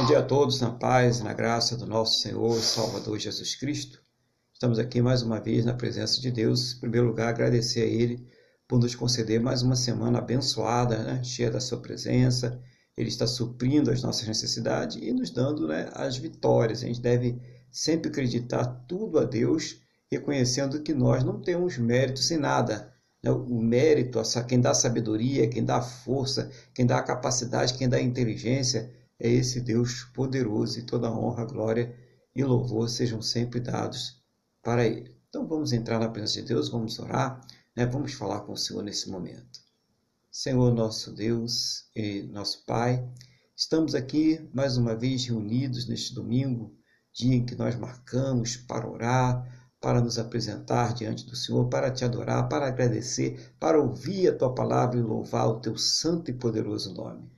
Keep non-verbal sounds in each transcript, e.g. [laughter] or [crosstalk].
Bom dia a todos, na paz e na graça do nosso Senhor e Salvador Jesus Cristo. Estamos aqui mais uma vez na presença de Deus. Em primeiro lugar, agradecer a Ele por nos conceder mais uma semana abençoada, né? cheia da Sua presença. Ele está suprindo as nossas necessidades e nos dando né, as vitórias. A gente deve sempre acreditar tudo a Deus, reconhecendo que nós não temos méritos em nada. Né? O mérito, quem dá sabedoria, quem dá força, quem dá capacidade, quem dá inteligência, é esse Deus poderoso e toda honra, glória e louvor sejam sempre dados para Ele. Então vamos entrar na presença de Deus, vamos orar, né? vamos falar com o Senhor nesse momento. Senhor nosso Deus e nosso Pai, estamos aqui mais uma vez reunidos neste domingo, dia em que nós marcamos para orar, para nos apresentar diante do Senhor, para te adorar, para agradecer, para ouvir a tua palavra e louvar o teu santo e poderoso nome.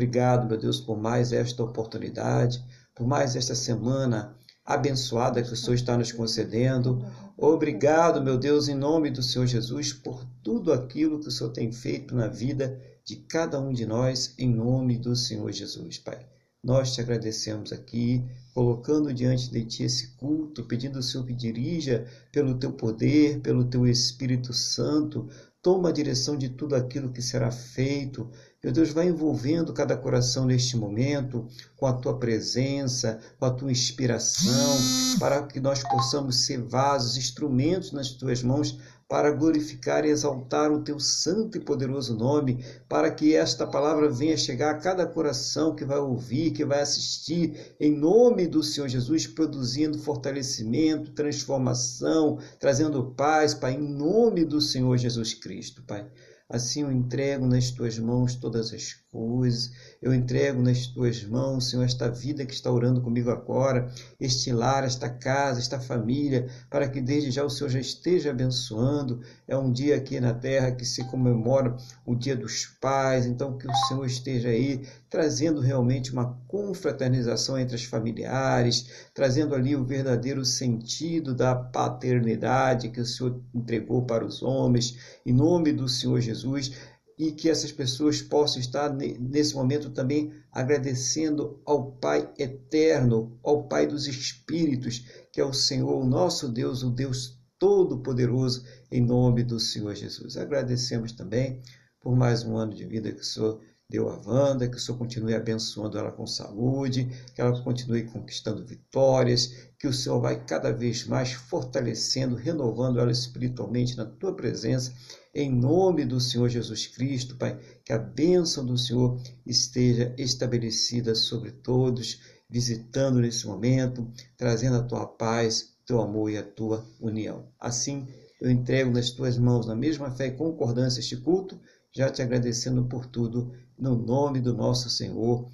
Obrigado, meu Deus, por mais esta oportunidade, por mais esta semana abençoada que o Senhor está nos concedendo. Obrigado, meu Deus, em nome do Senhor Jesus, por tudo aquilo que o Senhor tem feito na vida de cada um de nós, em nome do Senhor Jesus, Pai. Nós te agradecemos aqui, colocando diante de Ti esse culto, pedindo o Senhor que dirija pelo Teu poder, pelo Teu Espírito Santo, toma a direção de tudo aquilo que será feito, meu Deus, vai envolvendo cada coração neste momento com a tua presença, com a tua inspiração, para que nós possamos ser vasos, instrumentos nas tuas mãos para glorificar e exaltar o teu santo e poderoso nome, para que esta palavra venha chegar a cada coração que vai ouvir, que vai assistir, em nome do Senhor Jesus, produzindo fortalecimento, transformação, trazendo paz, Pai, em nome do Senhor Jesus Cristo, Pai. Assim eu entrego nas tuas mãos todas as coisas. Eu entrego nas tuas mãos, Senhor, esta vida que está orando comigo agora, este lar, esta casa, esta família, para que desde já o Senhor já esteja abençoando. É um dia aqui na terra que se comemora o Dia dos Pais, então que o Senhor esteja aí trazendo realmente uma confraternização entre os familiares, trazendo ali o verdadeiro sentido da paternidade que o Senhor entregou para os homens, em nome do Senhor Jesus, e que essas pessoas possam estar nesse momento também agradecendo ao Pai eterno, ao Pai dos Espíritos, que é o Senhor, o nosso Deus, o Deus Todo-Poderoso, em nome do Senhor Jesus. Agradecemos também por mais um ano de vida que o Senhor deu a Wanda, que o Senhor continue abençoando ela com saúde, que ela continue conquistando vitórias, que o Senhor vai cada vez mais fortalecendo, renovando ela espiritualmente na tua presença, em nome do Senhor Jesus Cristo, Pai, que a bênção do Senhor esteja estabelecida sobre todos, visitando nesse momento, trazendo a tua paz, teu amor e a tua união. Assim, eu entrego nas tuas mãos, na mesma fé e concordância, este culto, já te agradecendo por tudo no nome do nosso Senhor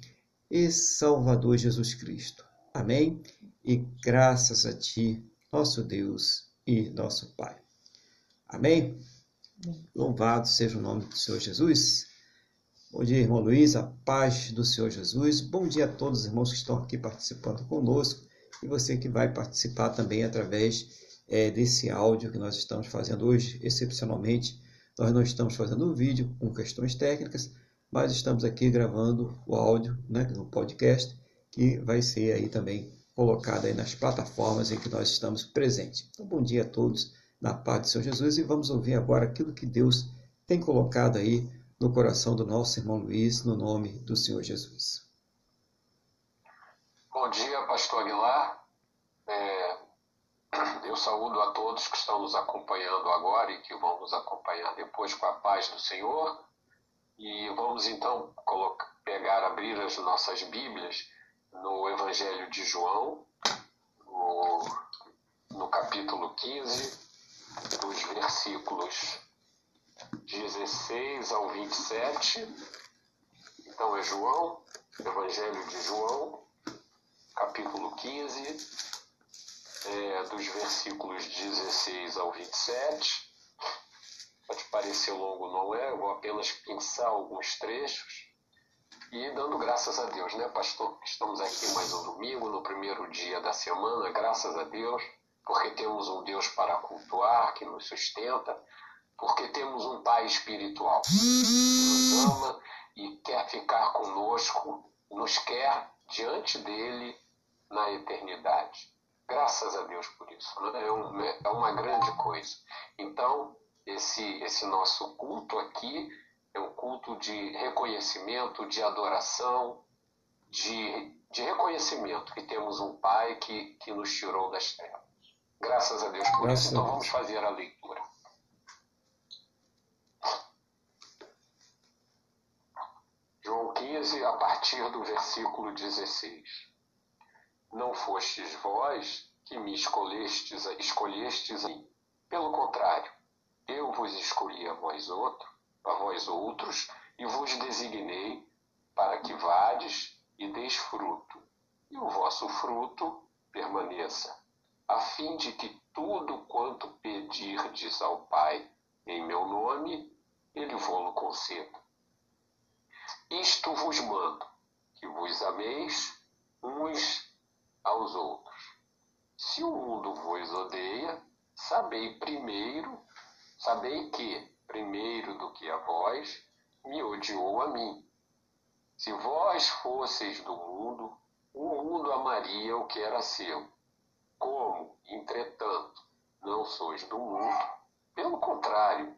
e Salvador Jesus Cristo. Amém? E graças a Ti, nosso Deus e nosso Pai. Amém? Louvado seja o nome do Senhor Jesus. Bom dia, irmão Luiz, a paz do Senhor Jesus. Bom dia a todos os irmãos que estão aqui participando conosco e você que vai participar também através é, desse áudio que nós estamos fazendo hoje. Excepcionalmente, nós não estamos fazendo um vídeo com questões técnicas, mas estamos aqui gravando o áudio né, no podcast, que vai ser aí também colocado aí nas plataformas em que nós estamos presentes. Então, bom dia a todos, na paz de Senhor Jesus, e vamos ouvir agora aquilo que Deus tem colocado aí no coração do nosso irmão Luiz, no nome do Senhor Jesus. Bom dia, pastor Aguilar. É, eu saúdo a todos que estão nos acompanhando agora e que vão nos acompanhar depois com a paz do Senhor. E vamos então colocar, pegar, abrir as nossas Bíblias no Evangelho de João, no, no capítulo 15, dos versículos 16 ao 27. Então é João, Evangelho de João, capítulo 15, é, dos versículos 16 ao 27 Pode parecer longo, não é? Eu vou apenas pensar alguns trechos e dando graças a Deus, né, pastor? Estamos aqui mais um domingo, no primeiro dia da semana, graças a Deus, porque temos um Deus para cultuar, que nos sustenta, porque temos um Pai espiritual que nos ama e quer ficar conosco, nos quer diante dele na eternidade. Graças a Deus por isso. Né? É, um, é uma grande coisa. Então, esse, esse nosso culto aqui é um culto de reconhecimento, de adoração, de, de reconhecimento que temos um Pai que, que nos tirou das trevas. Graças a Deus por Graças isso. Então vamos fazer a leitura. João 15, a partir do versículo 16. Não fostes vós que me escolhestes, escolhestes a mim. Pelo contrário, eu vos escolhi a vós outro, a vós outros, e vos designei para que vades e deis fruto, e o vosso fruto permaneça, a fim de que tudo quanto pedirdes ao Pai em meu nome, ele vô-lo conceda. Isto vos mando, que vos ameis uns aos outros. Se o mundo vos odeia, sabei primeiro, sabei que, primeiro do que a vós, me odiou a mim. Se vós fosseis do mundo, o mundo amaria o que era seu. Como, entretanto, não sois do mundo, pelo contrário,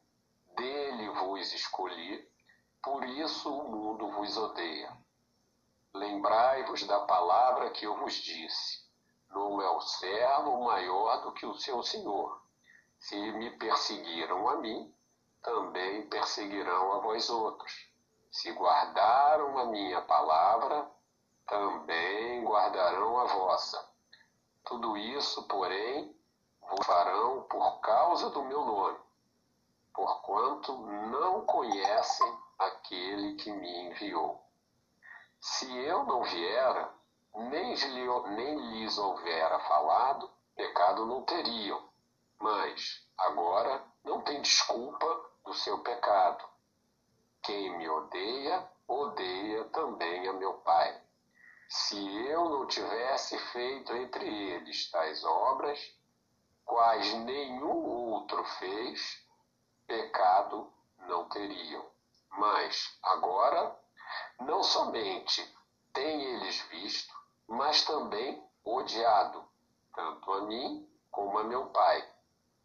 dele vos escolhi, por isso o mundo vos odeia. Lembrai-vos da palavra que eu vos disse: não é o servo maior do que o seu senhor. Se me perseguiram a mim, também perseguirão a vós outros. Se guardaram a minha palavra, também guardarão a vossa. Tudo isso, porém, vos farão por causa do meu nome, porquanto não conhecem aquele que me enviou. Se eu não viera, nem, nem lhes houvera falado, pecado não teriam. Mas, agora, não tem desculpa do seu pecado quem me odeia, odeia também a meu Pai. Se eu não tivesse feito entre eles tais obras, quais nenhum outro fez, pecado não teriam. Mas agora, não somente têm eles visto, mas também odiado, tanto a mim como a meu Pai.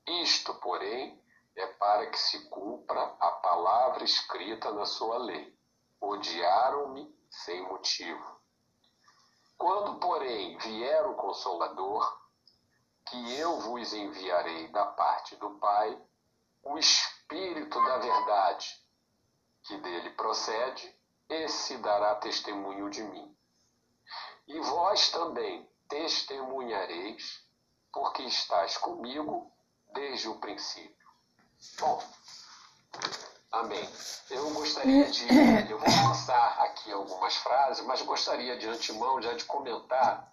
Isto, porém, é para que se cumpra a palavra escrita na sua lei. Odiaram-me sem motivo. Quando, porém, vier o Consolador, que eu vos enviarei da parte do Pai, o Espírito da Verdade, que dele procede, esse dará testemunho de mim. E vós também testemunhareis, porque estás comigo desde o princípio. Bom, amém. Eu gostaria de. [coughs] Eu vou passar aqui algumas frases, mas gostaria de antemão já de comentar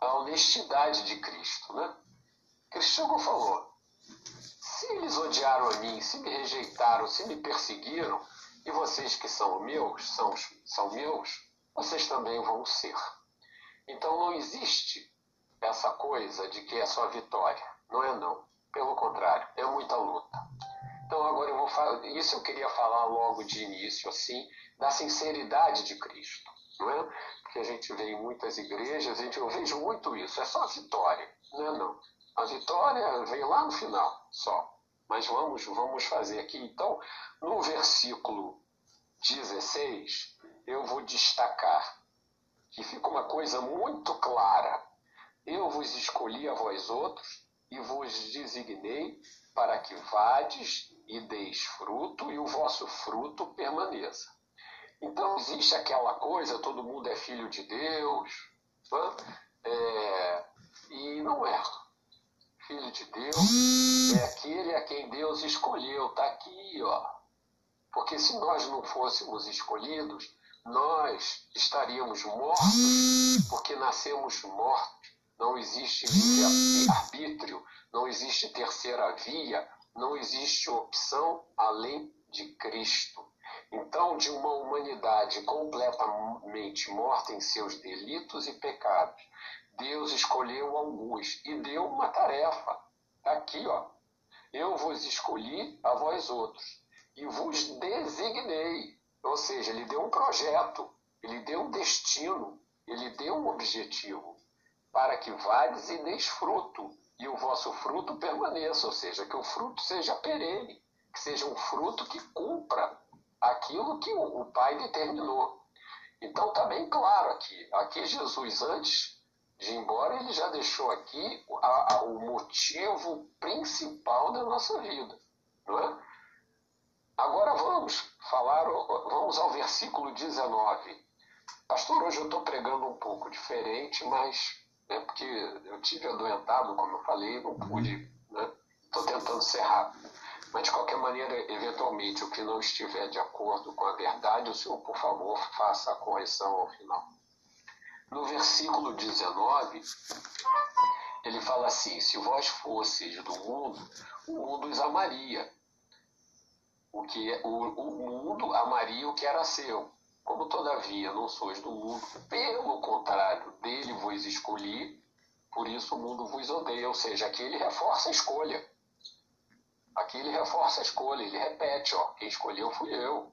a honestidade de Cristo, né? Cristo falou: se eles odiaram a mim, se me rejeitaram, se me perseguiram, e vocês que são meus, são, são meus, vocês também vão ser. Então não existe essa coisa de que é só vitória. Não é não. Pelo contrário, é muita luta. Então agora eu vou falar, isso eu queria falar logo de início, assim, da sinceridade de Cristo, não é? Porque a gente vê em muitas igrejas, a gente, eu vejo muito isso, é só vitória, não é não. A vitória vem lá no final, só. Mas vamos, vamos fazer aqui, então, no versículo 16, eu vou destacar que fica uma coisa muito clara. Eu vos escolhi a vós outros e vos designei para que vades e deis fruto e o vosso fruto permaneça. Então existe aquela coisa, todo mundo é filho de Deus, é, e não é. Filho de Deus é aquele a quem Deus escolheu, está aqui, ó. Porque se nós não fôssemos escolhidos, nós estaríamos mortos, porque nascemos mortos não existe livre-arbítrio, não existe terceira via, não existe opção além de Cristo. Então, de uma humanidade completamente morta em seus delitos e pecados, Deus escolheu alguns e deu uma tarefa. Aqui, ó. Eu vos escolhi a vós outros e vos designei. Ou seja, ele deu um projeto, ele deu um destino, ele deu um objetivo para que vades e deis fruto, e o vosso fruto permaneça, ou seja, que o fruto seja perene, que seja um fruto que cumpra aquilo que o Pai determinou. Então está bem claro aqui. Aqui Jesus, antes de ir embora, ele já deixou aqui a, a, o motivo principal da nossa vida. Não é? Agora vamos falar, vamos ao versículo 19. Pastor, hoje eu estou pregando um pouco diferente, mas é porque eu tive adoentado, como eu falei, não pude, Estou né? tentando ser rápido. Mas, de qualquer maneira, eventualmente, o que não estiver de acordo com a verdade, o senhor, por favor, faça a correção ao final. No versículo 19, ele fala assim: Se vós fosseis do mundo, o mundo os amaria. O, que, é, o, o mundo amaria o que era seu. Como todavia não sois do mundo, pelo contrário, dele vos escolhi, por isso o mundo vos odeia. Ou seja, aqui ele reforça a escolha. Aqui ele reforça a escolha, ele repete, ó, quem escolheu fui eu.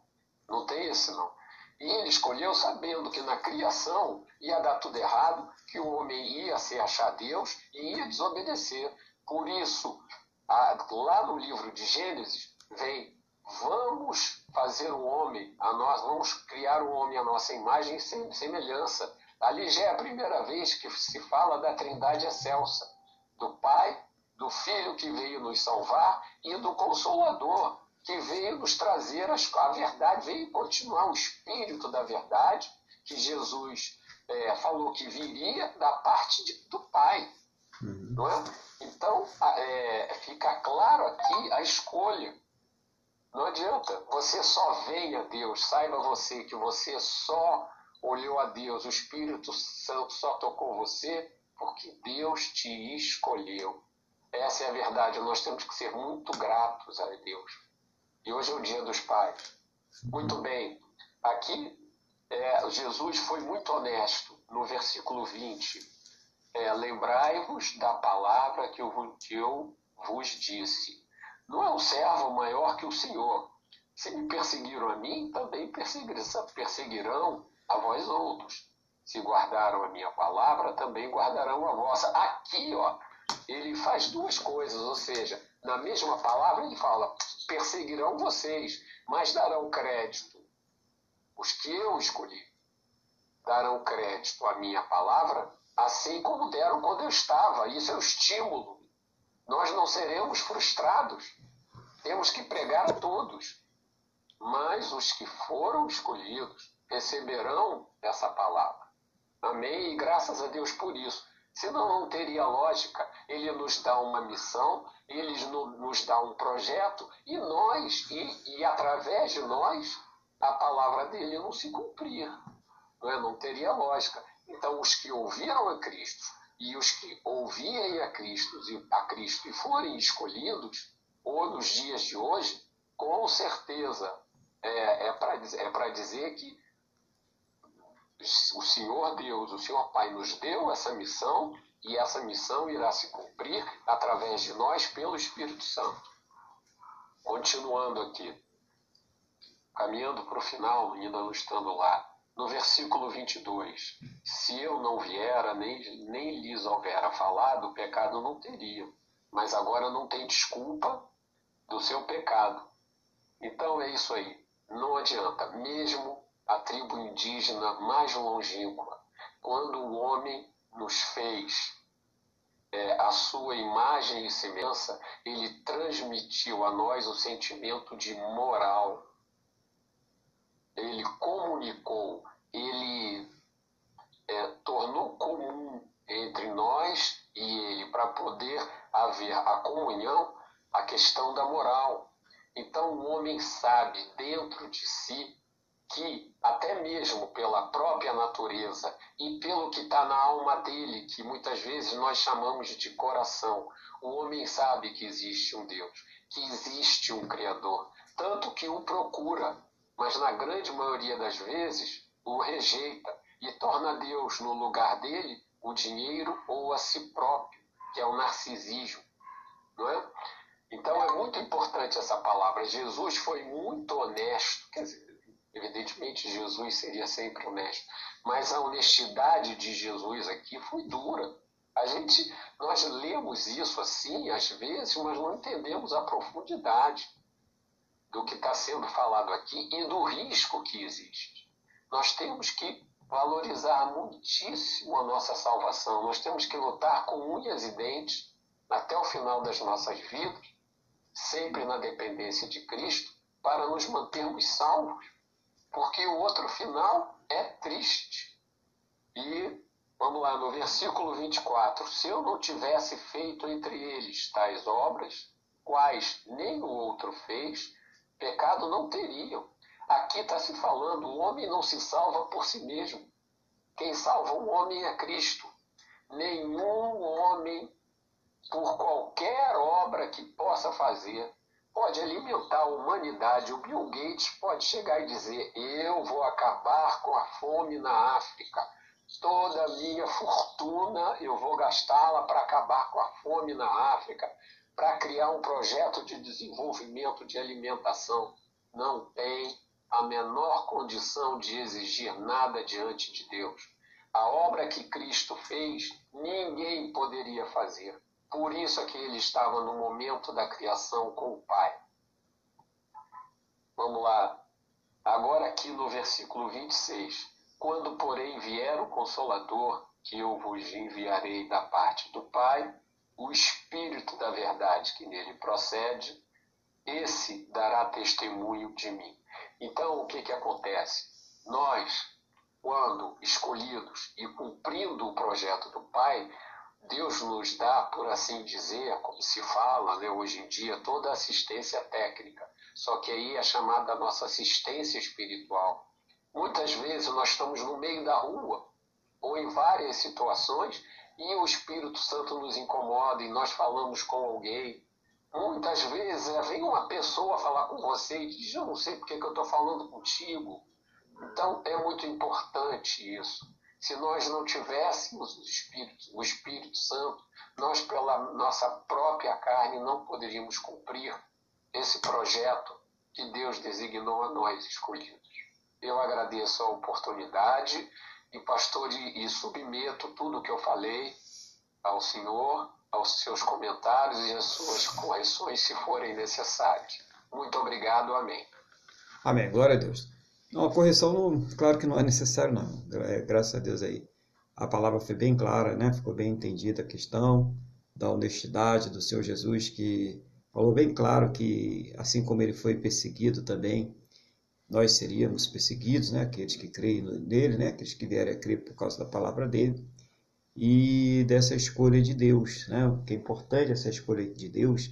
Não tem esse não. E ele escolheu sabendo que na criação ia dar tudo errado, que o homem ia se achar Deus e ia desobedecer. Por isso, lá no livro de Gênesis, vem: vamos fazer o homem, a nós, vamos criar o homem à nossa imagem e semelhança. Ali já é a primeira vez que se fala da trindade excelsa, do Pai, do Filho que veio nos salvar e do Consolador que veio nos trazer a verdade, veio continuar o espírito da verdade que Jesus é, falou que viria da parte de, do Pai. Uhum. Não é? Então, é, fica claro aqui a escolha. Não adianta, você só vem a Deus, saiba você que você só olhou a Deus, o Espírito Santo só tocou você porque Deus te escolheu. Essa é a verdade. Nós temos que ser muito gratos a Deus. E hoje é o dia dos pais. Muito bem. Aqui, é, Jesus foi muito honesto no versículo 20. É, Lembrai-vos da palavra que eu, que eu vos disse. Não é um servo maior que o Senhor. Se me perseguiram a mim, também perseguirão a vós outros. Se guardaram a minha palavra, também guardarão a vossa. Aqui, ó, ele faz duas coisas, ou seja, na mesma palavra ele fala: perseguirão vocês, mas darão crédito. Os que eu escolhi darão crédito à minha palavra, assim como deram quando eu estava. Isso é o estímulo. Nós não seremos frustrados. Temos que pregar a todos. Mas os que foram escolhidos receberão essa palavra. Amém? E graças a Deus por isso. Senão não teria lógica. Ele nos dá uma missão, ele nos dá um projeto e nós, e, e através de nós, a palavra dele não se cumprir. Não, é? não teria lógica. Então, os que ouviram a Cristo e os que ouvirem a Cristo, a Cristo e forem escolhidos, ou nos dias de hoje, com certeza é, é para é dizer que o Senhor Deus, o Senhor Pai, nos deu essa missão e essa missão irá se cumprir através de nós pelo Espírito Santo. Continuando aqui, caminhando para o final, ainda não estando lá, no versículo 22, se eu não viera, nem, nem lhes houvera falado, o pecado não teria, mas agora não tem desculpa do seu pecado. Então é isso aí, não adianta, mesmo a tribo indígena mais longínqua, quando o homem nos fez é, a sua imagem e semelhança, ele transmitiu a nós o sentimento de moral. Ele comunicou, ele é, tornou comum entre nós e ele, para poder haver a comunhão, a questão da moral. Então o homem sabe dentro de si que, até mesmo pela própria natureza e pelo que está na alma dele, que muitas vezes nós chamamos de coração, o homem sabe que existe um Deus, que existe um Criador, tanto que o procura, mas na grande maioria das vezes o rejeita e torna Deus no lugar dele o dinheiro ou a si próprio, que é o narcisismo, não é? Então é muito importante essa palavra. Jesus foi muito honesto, quer dizer, Evidentemente, Jesus seria sempre honesto, Mas a honestidade de Jesus aqui foi dura. A gente, nós lemos isso assim, às vezes, mas não entendemos a profundidade do que está sendo falado aqui e do risco que existe. Nós temos que valorizar muitíssimo a nossa salvação. Nós temos que lutar com unhas e dentes até o final das nossas vidas, sempre na dependência de Cristo, para nos mantermos salvos. Porque o outro final é triste. E Vamos lá, no versículo 24. Se eu não tivesse feito entre eles tais obras, quais nem o outro fez, pecado não teriam. Aqui está se falando: o homem não se salva por si mesmo. Quem salva o homem é Cristo. Nenhum homem, por qualquer obra que possa fazer, pode alimentar a humanidade. O Bill Gates pode chegar e dizer: Eu vou acabar com a fome na África toda a minha fortuna eu vou gastá-la para acabar com a fome na África, para criar um projeto de desenvolvimento de alimentação. Não tem a menor condição de exigir nada diante de Deus. A obra que Cristo fez, ninguém poderia fazer. Por isso é que ele estava no momento da criação com o Pai. Vamos lá. Agora aqui no versículo 26. Quando, porém, vier o Consolador, que eu vos enviarei da parte do Pai, o Espírito da verdade que nele procede, esse dará testemunho de mim. Então, o que, que acontece? Nós, quando escolhidos e cumprindo o projeto do Pai, Deus nos dá, por assim dizer, como se fala né, hoje em dia, toda a assistência técnica. Só que aí é chamada a nossa assistência espiritual. Muitas vezes nós estamos no meio da rua ou em várias situações e o Espírito Santo nos incomoda e nós falamos com alguém. Muitas vezes é, vem uma pessoa falar com você e diz: Eu não sei porque que eu estou falando contigo. Então é muito importante isso. Se nós não tivéssemos o Espírito, o Espírito Santo, nós, pela nossa própria carne, não poderíamos cumprir esse projeto que Deus designou a nós escolhidos. Eu agradeço a oportunidade e, pastor, e, submeto tudo o que eu falei ao Senhor, aos seus comentários e às suas correções, se forem necessárias. Muito obrigado. Amém. Amém. Glória a Deus. Não, a correção, não, claro que não é necessário, não. É, graças a Deus aí. A palavra foi bem clara, né? Ficou bem entendida a questão da honestidade do Senhor Jesus, que falou bem claro que, assim como ele foi perseguido também, nós seríamos perseguidos, né? aqueles que creem nele, né? aqueles que vierem a crer por causa da palavra dele, e dessa escolha de Deus. Né? O que é importante essa escolha de Deus,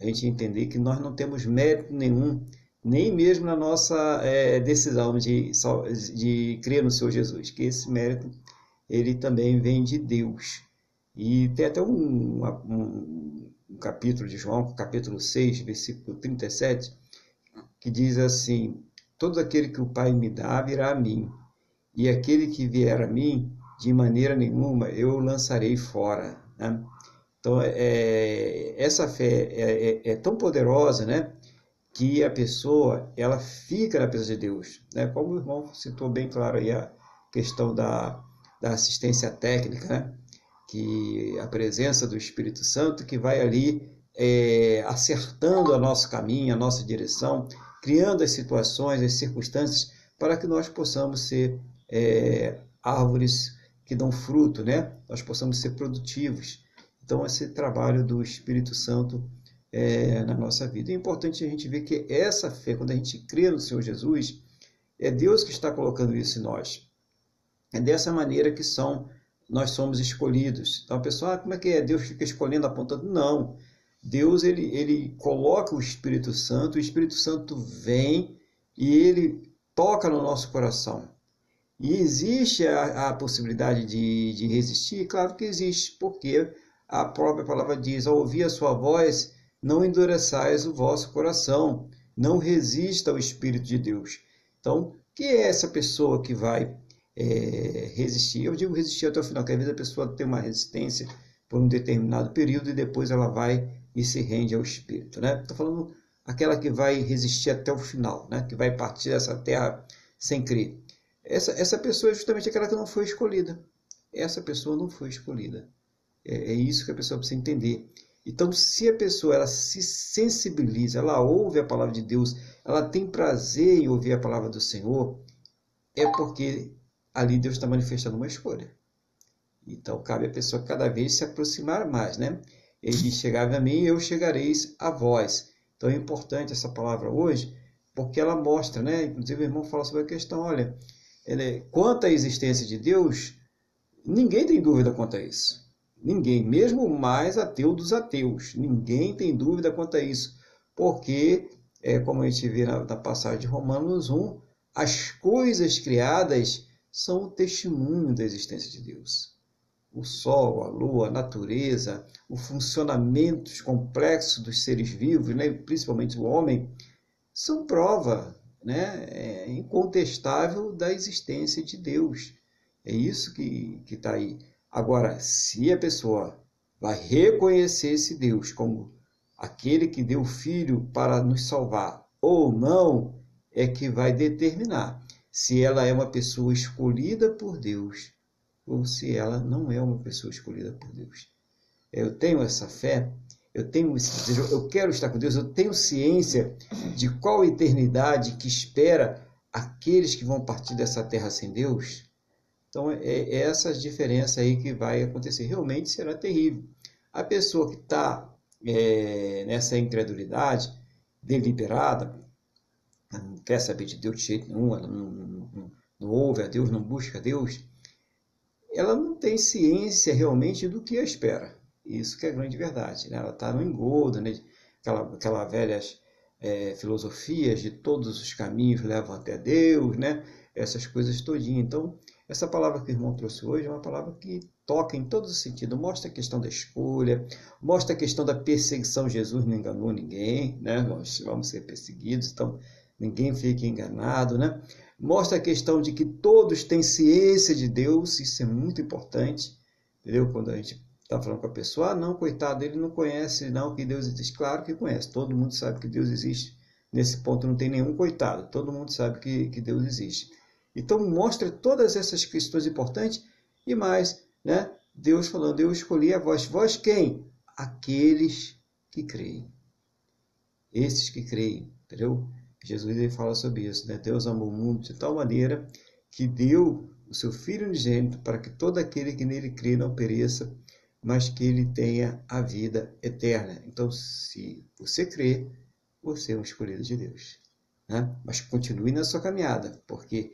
a gente entender que nós não temos mérito nenhum, nem mesmo na nossa é, decisão de, de crer no Senhor Jesus, que esse mérito ele também vem de Deus. E tem até um, um, um capítulo de João, capítulo 6, versículo 37, que diz assim: Todo aquele que o Pai me dá virá a mim, e aquele que vier a mim, de maneira nenhuma eu lançarei fora. Né? Então, é, essa fé é, é, é, tão poderosa, né? Que a pessoa, ela fica na presença de Deus. Né? Como o irmão citou bem claro aí a questão da, da assistência técnica, né? Que a presença do Espírito Santo que vai ali é, acertando o nosso caminho, a nossa direção, criando as situações, as circunstâncias para que nós possamos ser é, árvores que dão fruto, né? Nós possamos ser produtivos. Então, esse trabalho do Espírito Santo é, na nossa vida. É importante a gente ver que essa fé, quando a gente crê no Senhor Jesus, é Deus que está colocando isso em nós. É dessa maneira que são nós somos escolhidos. Então a pessoa, ah, como é que é? Deus fica escolhendo, apontando? Não. Deus ele, ele coloca o Espírito Santo, o Espírito Santo vem e ele toca no nosso coração. E existe a, a possibilidade de, de resistir? Claro que existe, porque a própria palavra diz: ao ouvir a sua voz, não endureçais o vosso coração, não resista ao Espírito de Deus. Então, que é essa pessoa que vai é, resistir? Eu digo resistir até o final, que às vezes a pessoa tem uma resistência por um determinado período e depois ela vai e se rende ao Espírito. Né? Estou falando aquela que vai resistir até o final, né? que vai partir dessa terra sem crer. essa, essa pessoa é justamente aquela que não foi escolhida. Essa pessoa não foi escolhida. É, é isso que a pessoa precisa entender. Então, se a pessoa ela se sensibiliza, ela ouve a palavra de Deus, ela tem prazer em ouvir a palavra do Senhor, é porque ali Deus está manifestando uma escolha. Então, cabe a pessoa cada vez se aproximar mais, né? Ele chegava a mim, eu chegareis a vós. Então, é importante essa palavra hoje, porque ela mostra, né? Inclusive, o irmão fala sobre a questão, olha, quanto à existência de Deus, ninguém tem dúvida quanto a isso. Ninguém, mesmo mais ateu dos ateus, ninguém tem dúvida quanto a isso, porque, é, como a gente vê na, na passagem de Romanos 1, as coisas criadas são o testemunho da existência de Deus. O sol, a lua, a natureza, o funcionamento complexo dos seres vivos, né, principalmente o homem, são prova né, é incontestável da existência de Deus. É isso que está aí. Agora, se a pessoa vai reconhecer esse Deus como aquele que deu o filho para nos salvar ou não, é que vai determinar se ela é uma pessoa escolhida por Deus ou se ela não é uma pessoa escolhida por Deus. Eu tenho essa fé, eu tenho esse desejo, eu quero estar com Deus, eu tenho ciência de qual eternidade que espera aqueles que vão partir dessa terra sem Deus. Então, é, é essa diferença aí que vai acontecer. Realmente será terrível. A pessoa que está é, nessa incredulidade deliberada, não quer saber de Deus de jeito nenhum, ela não, não, não ouve a Deus, não busca a Deus, ela não tem ciência realmente do que a espera. Isso que é a grande verdade. Né? Ela está no engodo, né? aquela, aquela velhas é, filosofias de todos os caminhos levam até Deus, né? essas coisas todinhas. Então, essa palavra que o irmão trouxe hoje é uma palavra que toca em todos os sentidos. Mostra a questão da escolha, mostra a questão da perseguição. Jesus não enganou ninguém, né? Nós vamos ser perseguidos, então ninguém fique enganado, né? Mostra a questão de que todos têm ciência de Deus, isso é muito importante, entendeu? Quando a gente está falando com a pessoa, ah, não, coitado, ele não conhece não que Deus existe. Claro que conhece, todo mundo sabe que Deus existe. Nesse ponto não tem nenhum coitado, todo mundo sabe que, que Deus existe. Então mostra todas essas questões importantes e mais, né? Deus falando, eu escolhi a vós. Vós quem? Aqueles que creem. Esses que creem, entendeu? Jesus ele fala sobre isso, né? Deus amou o mundo de tal maneira que deu o seu Filho unigênito para que todo aquele que nele crê não pereça, mas que ele tenha a vida eterna. Então, se você crê, você é um escolhido de Deus. Né? Mas continue na sua caminhada, porque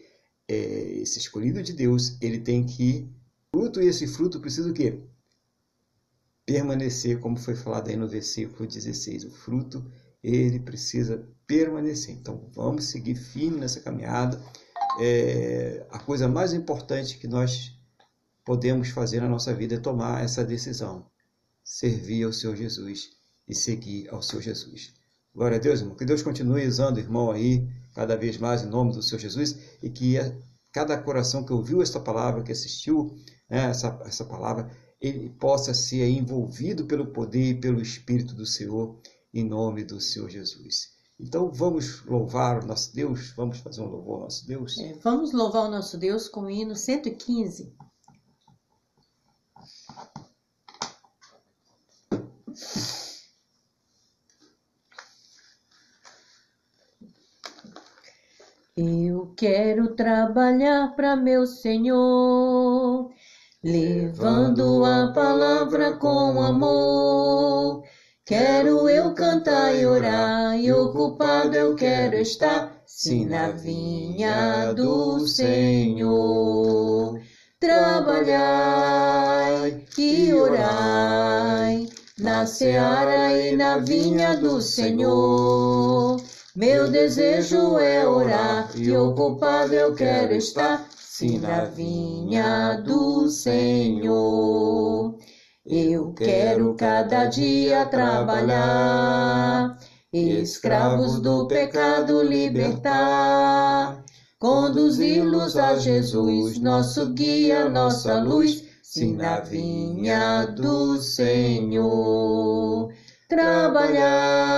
é, esse escolhido de Deus, ele tem que fruto e esse fruto precisa o quê? Permanecer, como foi falado aí no versículo 16. O fruto, ele precisa permanecer. Então, vamos seguir firme nessa caminhada. É, a coisa mais importante que nós podemos fazer na nossa vida é tomar essa decisão. Servir ao Senhor Jesus e seguir ao Senhor Jesus. Glória a Deus, irmão. Que Deus continue usando irmão aí cada vez mais em nome do Senhor Jesus e que cada coração que ouviu esta palavra, que assistiu né, essa, essa palavra, ele possa ser envolvido pelo poder e pelo Espírito do Senhor, em nome do Senhor Jesus. Então vamos louvar o nosso Deus, vamos fazer um louvor ao nosso Deus. É, vamos louvar o nosso Deus com o hino 115. Eu quero trabalhar para meu Senhor, levando a palavra com amor. Quero eu cantar e orar, e ocupado eu quero estar, sim, na vinha do Senhor. Trabalhai e orai, na seara e na vinha do Senhor. Meu desejo é orar e ocupado eu quero estar, sim, na vinha do Senhor. Eu quero cada dia trabalhar, escravos do pecado libertar, conduzi-los a Jesus, nosso guia, nossa luz, sim, na vinha do Senhor. Trabalhai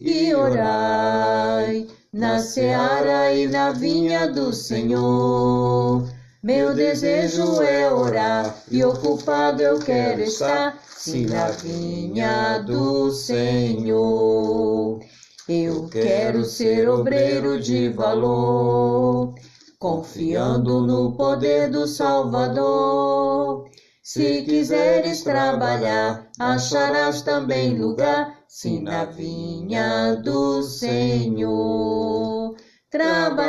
e orai, na seara e na vinha do Senhor. Meu desejo é orar e ocupado eu quero estar, sim, na vinha do Senhor. Eu quero ser obreiro de valor, confiando no poder do Salvador. Se quiseres trabalhar, acharás também lugar, sim, na vinha do Senhor. Trabalhai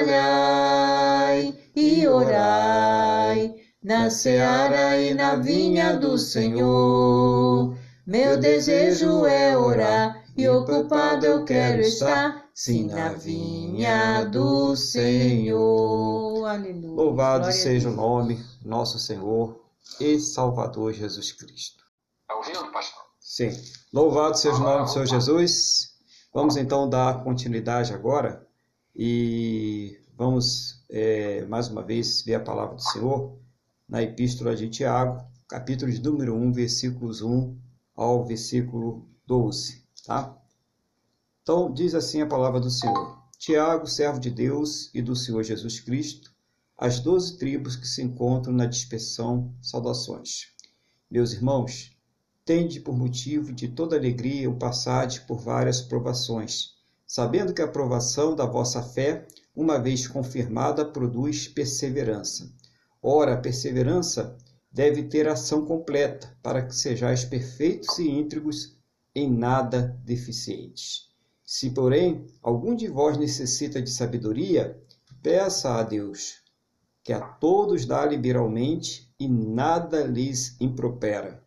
e orai na seara e na vinha do Senhor. Meu desejo é orar e ocupado eu quero estar, sim, na vinha do Senhor. Aleluia. Louvado seja o nome, nosso Senhor e Salvador Jesus Cristo. Está ouvindo, pastor? Sim. Louvado seja o nome do Senhor Jesus. Vamos então dar continuidade agora e vamos é, mais uma vez ver a palavra do Senhor na Epístola de Tiago, capítulo de número 1, versículos 1 ao versículo 12, tá? Então, diz assim a palavra do Senhor. Tiago, servo de Deus e do Senhor Jesus Cristo, as doze tribos que se encontram na dispersão, saudações. Meus irmãos, tende por motivo de toda alegria o passade por várias provações, sabendo que a provação da vossa fé, uma vez confirmada, produz perseverança. Ora, a perseverança deve ter ação completa, para que sejais perfeitos e íntegros, em nada deficientes. Se, porém, algum de vós necessita de sabedoria, peça a Deus, que a todos dá liberalmente e nada lhes impropera,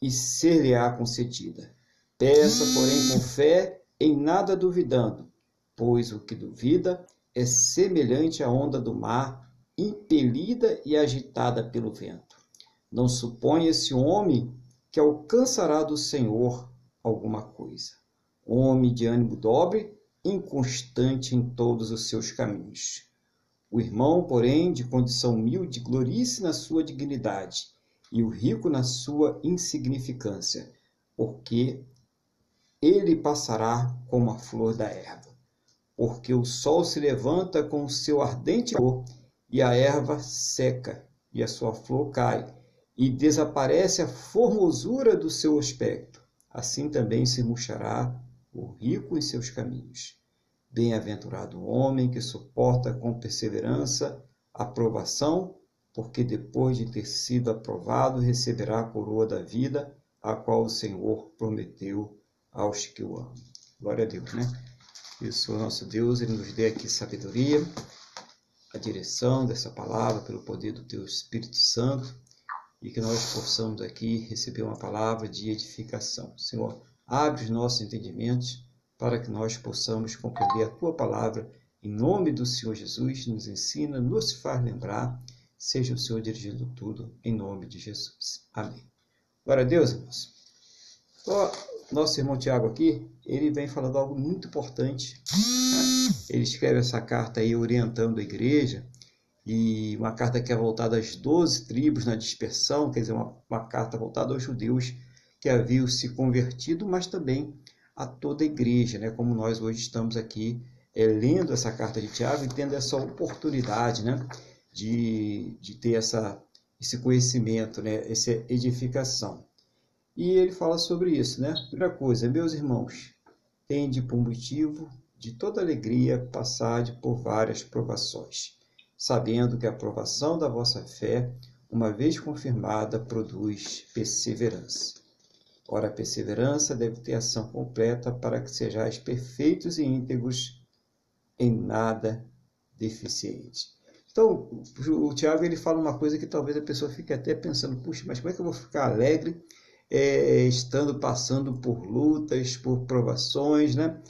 e ser-lhe-á concedida. Peça, porém, com fé em nada duvidando, pois o que duvida é semelhante à onda do mar, impelida e agitada pelo vento. Não supõe esse homem que alcançará do Senhor alguma coisa. Homem de ânimo dobre, inconstante em todos os seus caminhos. O irmão, porém, de condição humilde, glorie-se na sua dignidade, e o rico na sua insignificância, porque ele passará como a flor da erva. Porque o sol se levanta com o seu ardente calor, e a erva seca, e a sua flor cai, e desaparece a formosura do seu aspecto. Assim também se murchará o rico em seus caminhos. Bem-aventurado o homem que suporta com perseverança a provação, porque depois de ter sido aprovado receberá a coroa da vida, a qual o Senhor prometeu aos que o amam. Glória a Deus, né? Isso, o nosso Deus, ele nos dê aqui sabedoria, a direção dessa palavra pelo poder do teu Espírito Santo e que nós possamos aqui receber uma palavra de edificação. Senhor, abre os nossos entendimentos para que nós possamos compreender a tua palavra. Em nome do Senhor Jesus, nos ensina, nos faz lembrar. Seja o Senhor dirigindo tudo, em nome de Jesus. Amém. Glória a Deus, irmãos. Então, nosso irmão Tiago aqui, ele vem falando algo muito importante. Né? Ele escreve essa carta aí orientando a igreja, e uma carta que é voltada às doze tribos na dispersão, quer dizer, uma, uma carta voltada aos judeus que haviam se convertido, mas também a toda a igreja, né? como nós hoje estamos aqui é, lendo essa carta de Tiago e tendo essa oportunidade né? de, de ter essa, esse conhecimento, né? essa edificação. E ele fala sobre isso, né? Primeira coisa, meus irmãos, tende por motivo de toda alegria passar por várias provações, sabendo que a aprovação da vossa fé, uma vez confirmada, produz perseverança. Ora, a perseverança deve ter ação completa para que sejais perfeitos e íntegros, em nada deficiente. Então, o Tiago ele fala uma coisa que talvez a pessoa fique até pensando, puxa, mas como é que eu vou ficar alegre é, estando passando por lutas, por provações, né?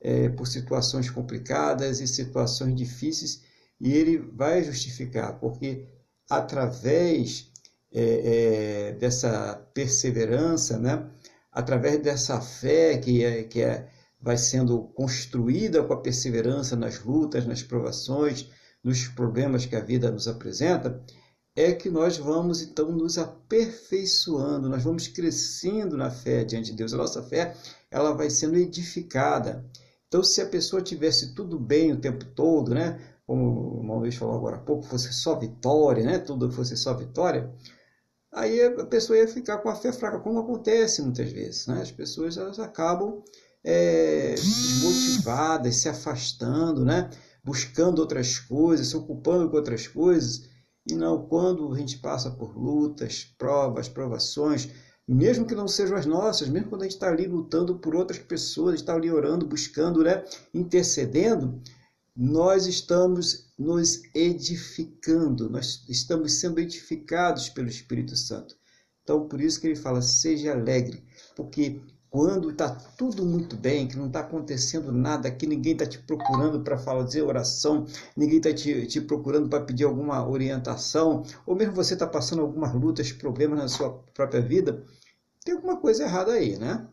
É, por situações complicadas e situações difíceis, e ele vai justificar, porque através é, é, dessa perseverança, né? através dessa fé que, é, que é, vai sendo construída com a perseverança nas lutas, nas provações, nos problemas que a vida nos apresenta, é que nós vamos então nos aperfeiçoando, nós vamos crescendo na fé diante de Deus. A nossa fé ela vai sendo edificada. Então, se a pessoa tivesse tudo bem o tempo todo, né? Como o irmão falou agora há pouco, fosse só vitória, né? Tudo fosse só vitória, aí a pessoa ia ficar com a fé fraca, como acontece muitas vezes, né? As pessoas elas acabam é, desmotivadas, se afastando, né? Buscando outras coisas, se ocupando com outras coisas. E não, quando a gente passa por lutas, provas, provações, mesmo que não sejam as nossas, mesmo quando a gente está ali lutando por outras pessoas, está ali orando, buscando, né, intercedendo, nós estamos nos edificando, nós estamos sendo edificados pelo Espírito Santo. Então, por isso que ele fala, seja alegre, porque quando está tudo muito bem, que não está acontecendo nada, que ninguém está te procurando para fazer oração, ninguém está te, te procurando para pedir alguma orientação, ou mesmo você está passando algumas lutas, problemas na sua própria vida, tem alguma coisa errada aí, né?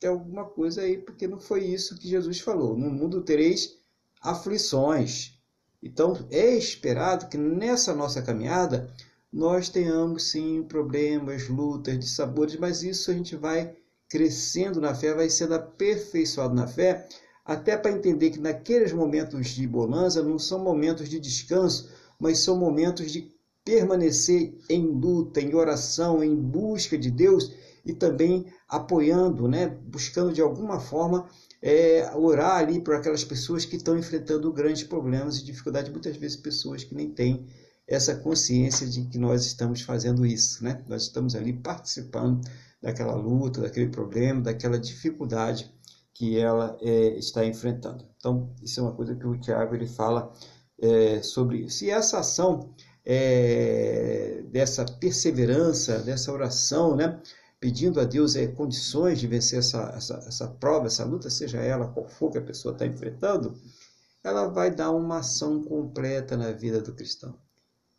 Tem alguma coisa aí, porque não foi isso que Jesus falou. No mundo tereis aflições. Então, é esperado que nessa nossa caminhada nós tenhamos sim problemas, lutas, de sabores, mas isso a gente vai crescendo na fé, vai sendo aperfeiçoado na fé, até para entender que naqueles momentos de bonança não são momentos de descanso, mas são momentos de permanecer em luta, em oração, em busca de Deus e também apoiando, né, buscando de alguma forma é, orar ali por aquelas pessoas que estão enfrentando grandes problemas e dificuldades, muitas vezes pessoas que nem têm essa consciência de que nós estamos fazendo isso, né? Nós estamos ali participando daquela luta, daquele problema, daquela dificuldade que ela é, está enfrentando. Então, isso é uma coisa que o Tiago ele fala é, sobre se essa ação é, dessa perseverança, dessa oração, né, pedindo a Deus é, condições de vencer essa, essa, essa prova, essa luta, seja ela qual for que a pessoa está enfrentando, ela vai dar uma ação completa na vida do cristão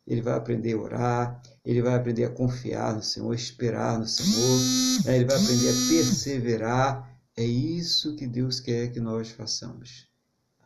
ele vai aprender a orar, ele vai aprender a confiar no Senhor, esperar no Senhor, né? ele vai aprender a perseverar. É isso que Deus quer que nós façamos.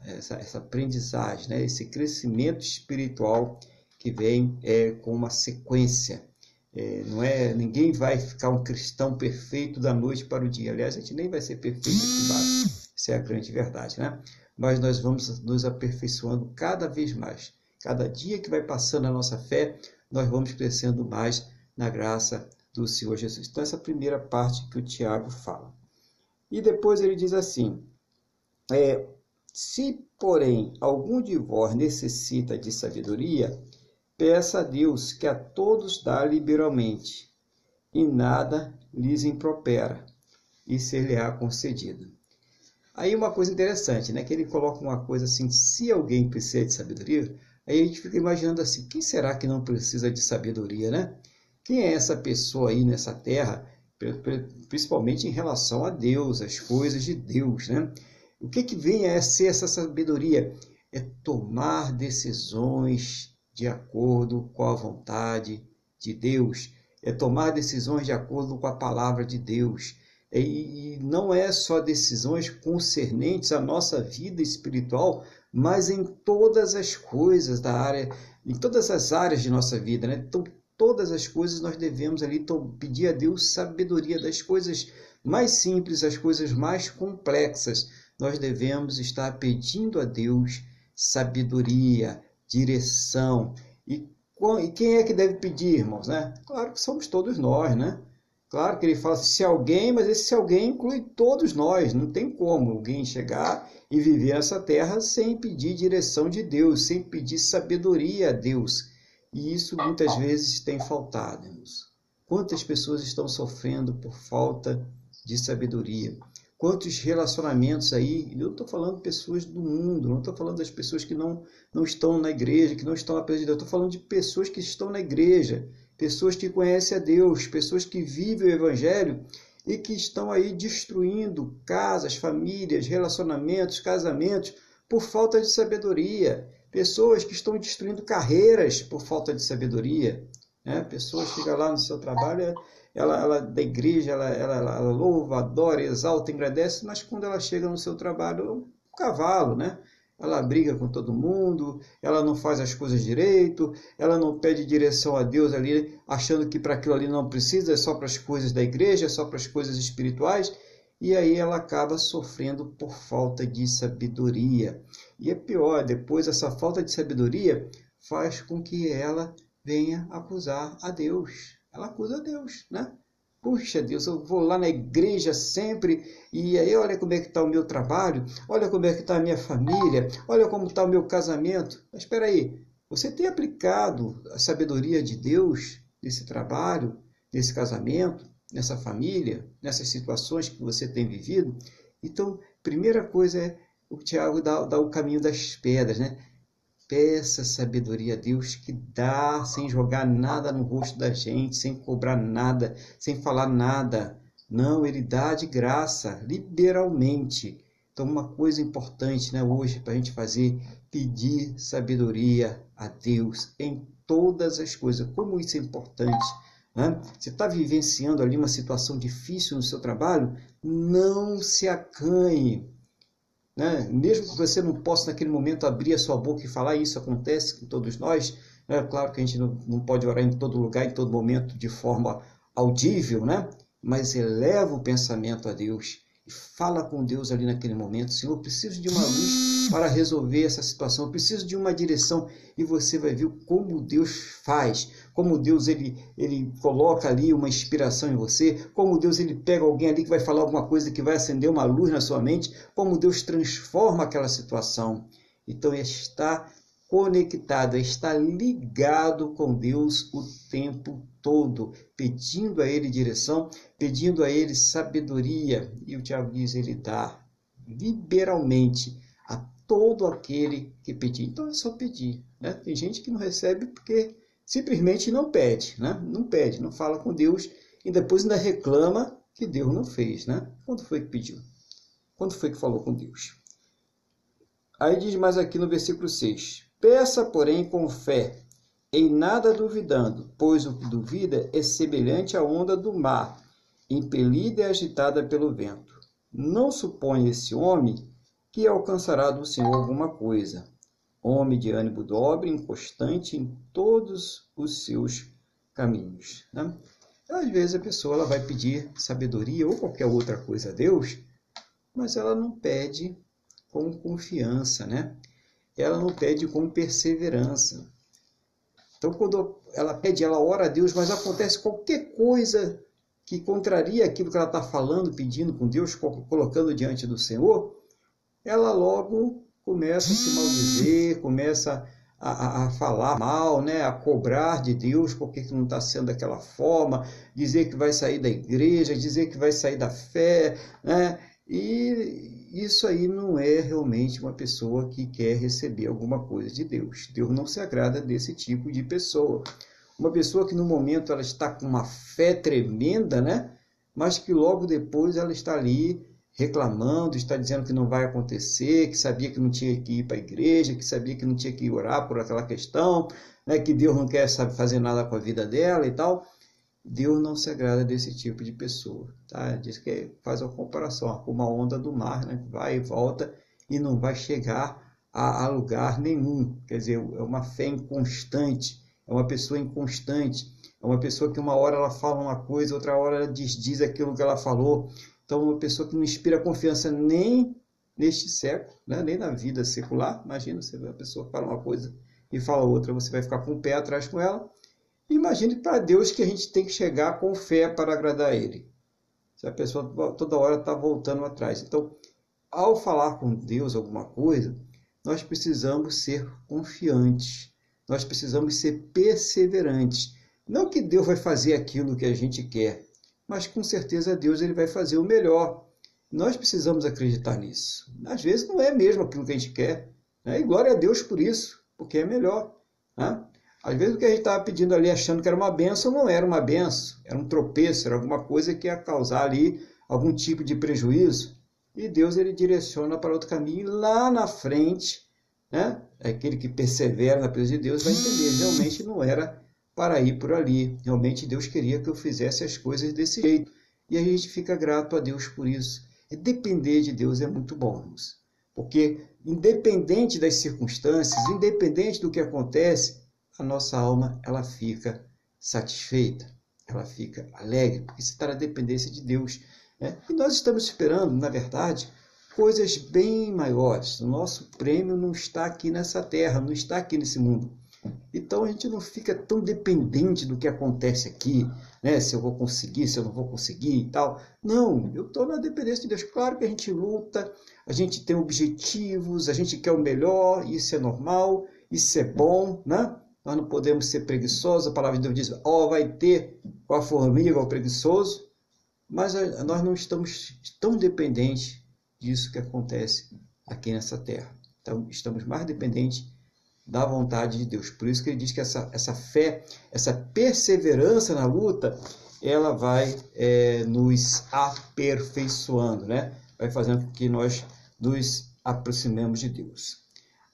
Essa, essa aprendizagem, né? esse crescimento espiritual que vem é, com uma sequência. É, não é ninguém vai ficar um cristão perfeito da noite para o dia. Aliás, a gente nem vai ser perfeito aqui embaixo. Isso é a grande verdade, né? Mas nós vamos nos aperfeiçoando cada vez mais Cada dia que vai passando a nossa fé, nós vamos crescendo mais na graça do Senhor Jesus. Então, essa é a primeira parte que o Tiago fala. E depois ele diz assim: é, se, porém, algum de vós necessita de sabedoria, peça a Deus que a todos dá liberalmente, e nada lhes impropera, e ser-lhe-á concedido. Aí uma coisa interessante, né? Que ele coloca uma coisa assim: se alguém precisa de sabedoria, Aí a gente fica imaginando assim: quem será que não precisa de sabedoria, né? Quem é essa pessoa aí nessa terra, principalmente em relação a Deus, as coisas de Deus, né? O que, que vem a ser essa sabedoria? É tomar decisões de acordo com a vontade de Deus, é tomar decisões de acordo com a palavra de Deus. E não é só decisões concernentes à nossa vida espiritual, mas em todas as coisas da área, em todas as áreas de nossa vida, né? Então, todas as coisas nós devemos ali pedir a Deus sabedoria das coisas mais simples, as coisas mais complexas. Nós devemos estar pedindo a Deus sabedoria, direção. E, e quem é que deve pedir, irmãos? Né? Claro que somos todos nós, né? Claro que ele fala se alguém, mas esse alguém inclui todos nós. Não tem como alguém chegar e viver nessa terra sem pedir direção de Deus, sem pedir sabedoria a Deus. E isso muitas vezes tem faltado. Irmãos. Quantas pessoas estão sofrendo por falta de sabedoria? Quantos relacionamentos aí, eu estou falando pessoas do mundo, não estou falando das pessoas que não, não estão na igreja, que não estão na presença de Deus, estou falando de pessoas que estão na igreja, pessoas que conhecem a Deus, pessoas que vivem o Evangelho e que estão aí destruindo casas, famílias, relacionamentos, casamentos por falta de sabedoria. Pessoas que estão destruindo carreiras por falta de sabedoria. Né? Pessoas chegam lá no seu trabalho, ela, ela da igreja, ela, ela, ela louva, adora, exalta, agradece, mas quando ela chega no seu trabalho, é um cavalo, né? ela briga com todo mundo, ela não faz as coisas direito, ela não pede direção a Deus ali, achando que para aquilo ali não precisa, é só para as coisas da igreja, é só para as coisas espirituais. e aí ela acaba sofrendo por falta de sabedoria. E é pior, depois essa falta de sabedoria faz com que ela venha acusar a Deus. Ela acusa Deus, né? Puxa Deus, eu vou lá na igreja sempre e aí olha como é que está o meu trabalho, olha como é que está a minha família, olha como está o meu casamento. Mas espera aí, você tem aplicado a sabedoria de Deus nesse trabalho, nesse casamento, nessa família, nessas situações que você tem vivido? Então, primeira coisa é o Tiago dá, dá o caminho das pedras, né? Peça sabedoria a Deus que dá sem jogar nada no rosto da gente, sem cobrar nada, sem falar nada. Não, ele dá de graça, liberalmente. Então, uma coisa importante né, hoje para a gente fazer, pedir sabedoria a Deus em todas as coisas. Como isso é importante. Né? Você está vivenciando ali uma situação difícil no seu trabalho? Não se acanhe né? Mesmo que você não possa naquele momento abrir a sua boca e falar, isso acontece com todos nós. É claro que a gente não, não pode orar em todo lugar, em todo momento, de forma audível, né? mas eleva o pensamento a Deus e fala com Deus ali naquele momento: Senhor, eu preciso de uma luz para resolver essa situação, eu preciso de uma direção. E você vai ver como Deus faz, como Deus ele, ele coloca ali uma inspiração em você, como Deus ele pega alguém ali que vai falar alguma coisa que vai acender uma luz na sua mente, como Deus transforma aquela situação. Então estar conectado, estar ligado com Deus o tempo todo, pedindo a Ele direção, pedindo a Ele sabedoria. E o Tiago diz: Ele dá liberalmente a todo aquele que pedir. Então é só pedir. Né? Tem gente que não recebe porque simplesmente não pede, né? Não pede, não fala com Deus e depois ainda reclama que Deus não fez, né? Quando foi que pediu? Quando foi que falou com Deus? Aí diz mais aqui no versículo 6: Peça, porém, com fé, em nada duvidando, pois o que duvida é semelhante à onda do mar, impelida e agitada pelo vento. Não supõe esse homem que alcançará do Senhor alguma coisa homem de ânimo dobre, inconstante em todos os seus caminhos. Né? Às vezes a pessoa ela vai pedir sabedoria ou qualquer outra coisa a Deus, mas ela não pede com confiança, né? Ela não pede com perseverança. Então, quando ela pede, ela ora a Deus, mas acontece qualquer coisa que contraria aquilo que ela está falando, pedindo com Deus, colocando diante do Senhor, ela logo começa a se maldizer, começa a, a, falar mal, né? a cobrar de Deus porque que não está sendo daquela forma, dizer que vai sair da igreja, dizer que vai sair da fé, né? E isso aí não é realmente uma pessoa que quer receber alguma coisa de Deus. Deus não se agrada desse tipo de pessoa. Uma pessoa que no momento ela está com uma fé tremenda, né? Mas que logo depois ela está ali reclamando, está dizendo que não vai acontecer, que sabia que não tinha que ir para a igreja, que sabia que não tinha que orar por aquela questão, né, que Deus não quer sabe, fazer nada com a vida dela e tal. Deus não se agrada desse tipo de pessoa. Tá? Diz que faz uma comparação com uma onda do mar, né, vai e volta e não vai chegar a, a lugar nenhum. Quer dizer, é uma fé inconstante, é uma pessoa inconstante, é uma pessoa que uma hora ela fala uma coisa, outra hora ela desdiz aquilo que ela falou. Então, uma pessoa que não inspira confiança nem neste século, né? nem na vida secular. Imagina, você vê uma pessoa que fala uma coisa e fala outra, você vai ficar com o pé atrás com ela. Imagine para Deus que a gente tem que chegar com fé para agradar a Ele. Se a pessoa toda hora está voltando atrás. Então, ao falar com Deus alguma coisa, nós precisamos ser confiantes. Nós precisamos ser perseverantes. Não que Deus vai fazer aquilo que a gente quer, mas com certeza Deus ele vai fazer o melhor. Nós precisamos acreditar nisso. Às vezes não é mesmo aquilo que a gente quer, né? e glória a Deus por isso, porque é melhor. Né? Às vezes o que a gente estava pedindo ali, achando que era uma benção, não era uma benção, era um tropeço, era alguma coisa que ia causar ali algum tipo de prejuízo. E Deus ele direciona para outro caminho, e lá na frente, né? aquele que persevera na presença de Deus vai entender, realmente não era para ir por ali. Realmente Deus queria que eu fizesse as coisas desse jeito. E a gente fica grato a Deus por isso. E depender de Deus é muito bom, porque independente das circunstâncias, independente do que acontece, a nossa alma ela fica satisfeita, ela fica alegre, porque você está na dependência de Deus. Né? E nós estamos esperando, na verdade, coisas bem maiores. O nosso prêmio não está aqui nessa terra, não está aqui nesse mundo. Então a gente não fica tão dependente do que acontece aqui, né? Se eu vou conseguir, se eu não vou conseguir e tal. Não, eu estou na dependência de Deus. Claro que a gente luta, a gente tem objetivos, a gente quer o melhor, isso é normal, isso é bom, né? Nós não podemos ser preguiçosos. A palavra de Deus diz: ó, oh, vai ter com a formiga o preguiçoso. Mas nós não estamos tão dependentes disso que acontece aqui nessa terra. Então, estamos mais dependentes da vontade de Deus. Por isso que ele diz que essa, essa fé, essa perseverança na luta, ela vai é, nos aperfeiçoando, né? vai fazendo com que nós nos aproximemos de Deus.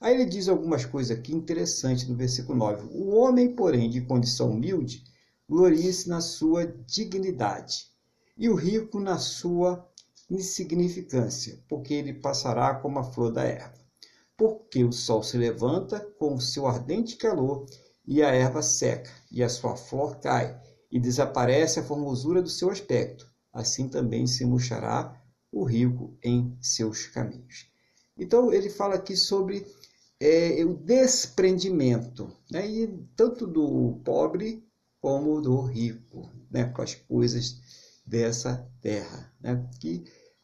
Aí ele diz algumas coisas aqui interessantes no versículo 9. O homem, porém, de condição humilde, glorie-se na sua dignidade, e o rico na sua insignificância, porque ele passará como a flor da erva porque o sol se levanta com o seu ardente calor e a erva seca, e a sua flor cai, e desaparece a formosura do seu aspecto. Assim também se murchará o rico em seus caminhos. Então, ele fala aqui sobre é, o desprendimento, né? e tanto do pobre como do rico, né? com as coisas dessa terra. Né? Que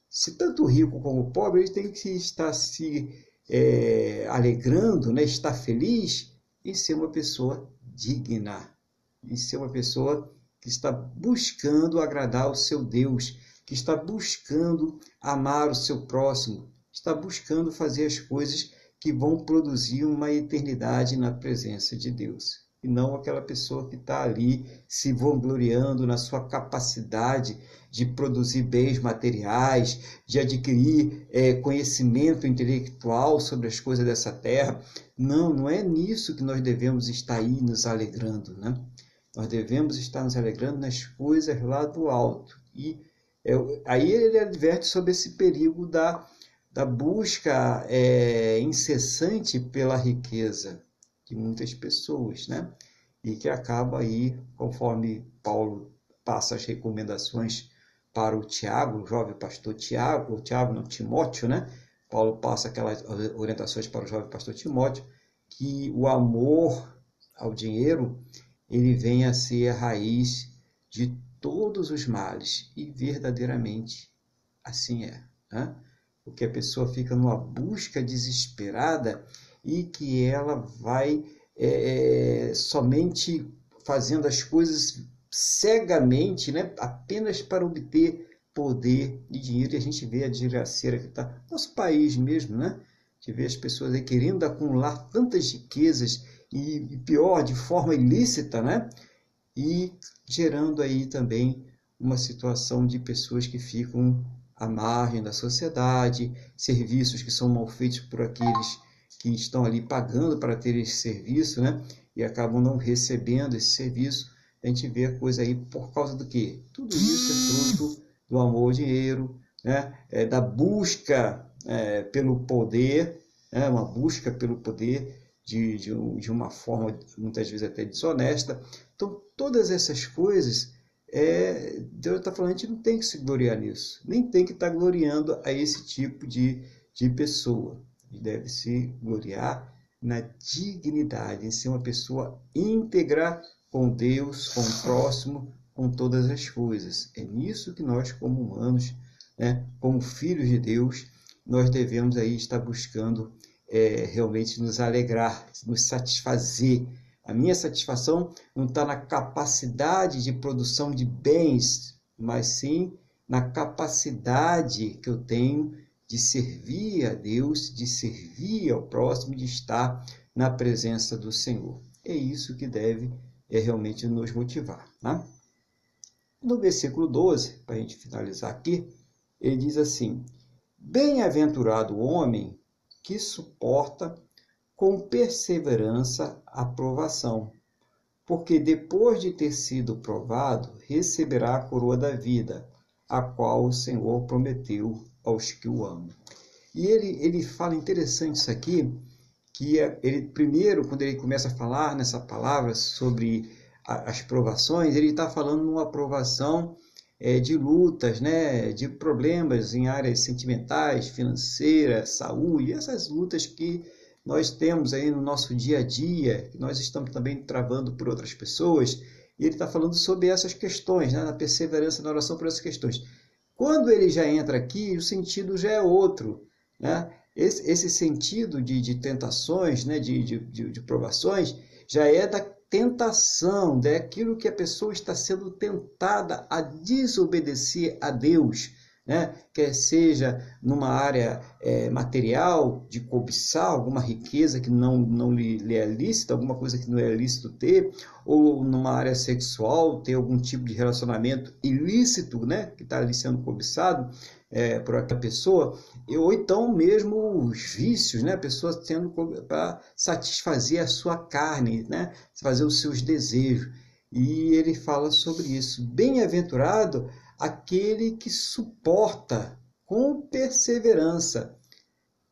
se tanto o rico como o pobre ele tem que estar se é, alegrando, né, estar feliz em ser uma pessoa digna, em ser uma pessoa que está buscando agradar o seu Deus, que está buscando amar o seu próximo, está buscando fazer as coisas que vão produzir uma eternidade na presença de Deus e não aquela pessoa que está ali se vangloriando na sua capacidade de produzir bens materiais, de adquirir é, conhecimento intelectual sobre as coisas dessa terra. Não, não é nisso que nós devemos estar aí nos alegrando, né? Nós devemos estar nos alegrando nas coisas lá do alto. E é, aí ele adverte sobre esse perigo da, da busca é, incessante pela riqueza de muitas pessoas, né? E que acaba aí, conforme Paulo passa as recomendações para o Tiago, o jovem pastor Tiago, o Tiago não, Timóteo, né? Paulo passa aquelas orientações para o jovem pastor Timóteo, que o amor ao dinheiro, ele vem a ser a raiz de todos os males, e verdadeiramente assim é. Né? Porque a pessoa fica numa busca desesperada e que ela vai é, é, somente fazendo as coisas cegamente, né, apenas para obter poder e dinheiro. E a gente vê a desgraceira que está nosso país mesmo, né? Gente vê as pessoas aí querendo acumular tantas riquezas e pior, de forma ilícita, né? E gerando aí também uma situação de pessoas que ficam à margem da sociedade, serviços que são mal feitos por aqueles que estão ali pagando para ter esse serviço, né? E acabam não recebendo esse serviço. A gente vê a coisa aí por causa do quê? Tudo isso é fruto do amor ao dinheiro, né? É, da busca é, pelo poder, né? uma busca pelo poder de, de, de, uma forma muitas vezes até desonesta. Então, todas essas coisas, é, Deus está falando, a gente não tem que se gloriar nisso, nem tem que estar tá gloriando a esse tipo de, de pessoa deve se gloriar na dignidade, em ser uma pessoa íntegra com Deus, com o próximo, com todas as coisas. É nisso que nós, como humanos, né, como filhos de Deus, nós devemos aí estar buscando é, realmente nos alegrar, nos satisfazer. A minha satisfação não está na capacidade de produção de bens, mas sim na capacidade que eu tenho de servir a Deus, de servir ao próximo, de estar na presença do Senhor. É isso que deve é, realmente nos motivar. Né? No versículo 12, para a gente finalizar aqui, ele diz assim: Bem-aventurado o homem que suporta com perseverança a provação, porque depois de ter sido provado, receberá a coroa da vida, a qual o Senhor prometeu aos que o amam. E ele, ele fala interessante isso aqui, que é, ele primeiro, quando ele começa a falar nessa palavra sobre a, as provações, ele está falando uma aprovação é, de lutas, né, de problemas em áreas sentimentais, financeiras, saúde, essas lutas que nós temos aí no nosso dia a dia, que nós estamos também travando por outras pessoas, e ele está falando sobre essas questões, né, na perseverança na oração por essas questões. Quando ele já entra aqui, o sentido já é outro, né? Esse, esse sentido de, de tentações, né, de, de, de, de provações, já é da tentação, daquilo que a pessoa está sendo tentada a desobedecer a Deus, né? quer seja numa área é, material, de cobiçar alguma riqueza que não, não lhe, lhe, é lícita, alguma coisa que não é lícito ter, ou numa área sexual, ter algum tipo de relacionamento ilícito, né? que está ali sendo cobiçado, é, por aquela pessoa, ou então mesmo os vícios, né? a pessoa tendo para satisfazer a sua carne, né? fazer os seus desejos. E ele fala sobre isso. Bem-aventurado aquele que suporta com perseverança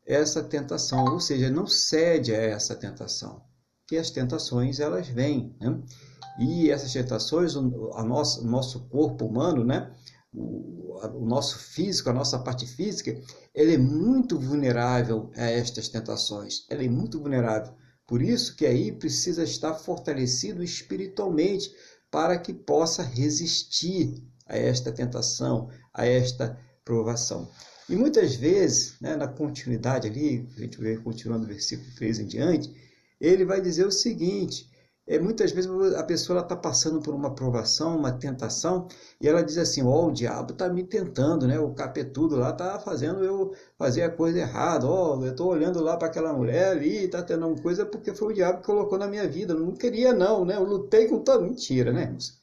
essa tentação, ou seja, não cede a essa tentação, que as tentações elas vêm, né? E essas tentações, a nosso, o nosso corpo humano, né? o, o nosso físico, a nossa parte física, ele é muito vulnerável a estas tentações. Ela é muito vulnerável. Por isso que aí precisa estar fortalecido espiritualmente para que possa resistir a esta tentação, a esta provação. E muitas vezes, né, na continuidade ali, a gente vai continuando o versículo 3 em diante, ele vai dizer o seguinte: é, muitas vezes a pessoa está passando por uma provação, uma tentação, e ela diz assim: Ó, oh, o diabo está me tentando, né? O capetudo lá está fazendo eu fazer a coisa errada. Ó, oh, eu estou olhando lá para aquela mulher ali, está tendo uma coisa porque foi o diabo que colocou na minha vida. Eu não queria, não, né? Eu lutei com toda. Mentira, né, irmãos?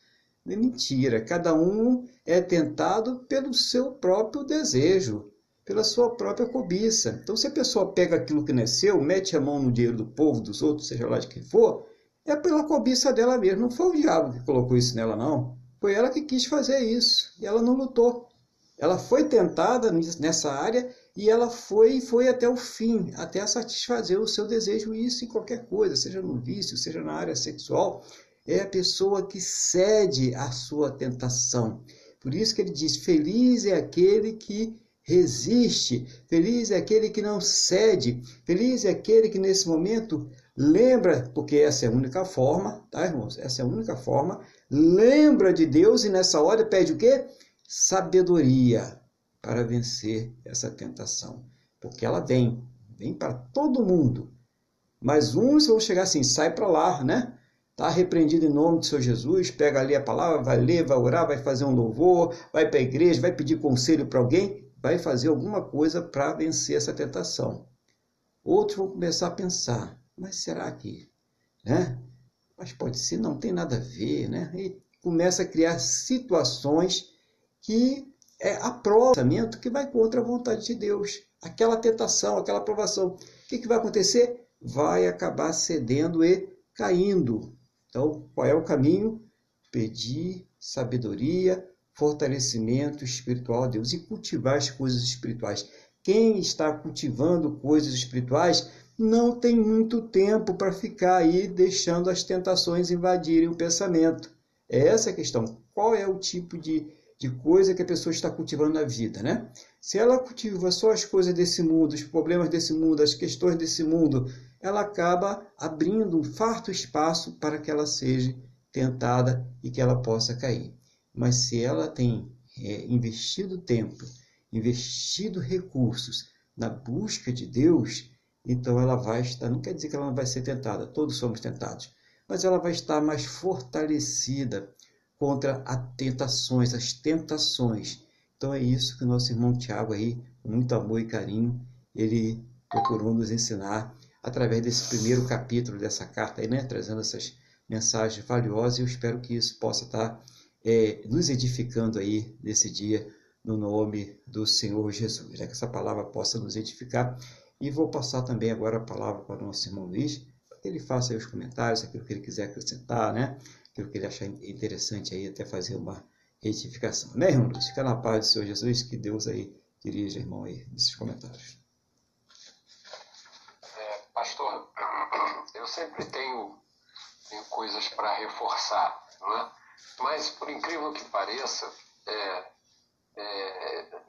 É mentira. Cada um é tentado pelo seu próprio desejo, pela sua própria cobiça. Então, se a pessoa pega aquilo que não é seu, mete a mão no dinheiro do povo, dos outros, seja lá de quem for é pela cobiça dela mesma. Não foi o diabo que colocou isso nela, não. Foi ela que quis fazer isso. E ela não lutou. Ela foi tentada nessa área e ela foi foi até o fim, até satisfazer o seu desejo, isso em qualquer coisa, seja no vício, seja na área sexual. É a pessoa que cede à sua tentação. Por isso que ele diz: Feliz é aquele que resiste, feliz é aquele que não cede, feliz é aquele que nesse momento Lembra, porque essa é a única forma, tá, irmãos? Essa é a única forma. Lembra de Deus e nessa hora pede o quê? Sabedoria para vencer essa tentação. Porque ela vem, vem para todo mundo. Mas uns vão chegar assim, sai para lá, né? Tá repreendido em nome de Senhor Jesus, pega ali a palavra, vai ler, vai orar, vai fazer um louvor, vai para a igreja, vai pedir conselho para alguém, vai fazer alguma coisa para vencer essa tentação. Outros vão começar a pensar: mas será que, né? Mas pode ser, não tem nada a ver, né? E começa a criar situações que é aprovamento que vai contra a vontade de Deus. Aquela tentação, aquela aprovação. O que, que vai acontecer? Vai acabar cedendo e caindo. Então, qual é o caminho? Pedir sabedoria, fortalecimento espiritual a Deus e cultivar as coisas espirituais. Quem está cultivando coisas espirituais não tem muito tempo para ficar aí deixando as tentações invadirem o pensamento. É essa a questão. Qual é o tipo de, de coisa que a pessoa está cultivando na vida, né? Se ela cultiva só as coisas desse mundo, os problemas desse mundo, as questões desse mundo, ela acaba abrindo um farto espaço para que ela seja tentada e que ela possa cair. Mas se ela tem é, investido tempo, investido recursos na busca de Deus, então ela vai estar, não quer dizer que ela não vai ser tentada, todos somos tentados, mas ela vai estar mais fortalecida contra as tentações, as tentações. Então é isso que o nosso irmão Tiago aí, com muito amor e carinho, ele procurou nos ensinar através desse primeiro capítulo dessa carta aí, né, trazendo essas mensagens valiosas. E eu espero que isso possa estar é, nos edificando aí nesse dia no nome do Senhor Jesus, né? que essa palavra possa nos edificar e vou passar também agora a palavra para o nosso irmão Luiz, para que ele faça aí os comentários, aquilo que ele quiser acrescentar, né? Aquilo que ele achar interessante aí, até fazer uma retificação. Né, irmão Luiz? Fica na paz do Senhor Jesus, que Deus aí dirija, irmão, aí, nesses comentários. Pastor, eu sempre tenho, tenho coisas para reforçar, não é? Mas, por incrível que pareça, é, é,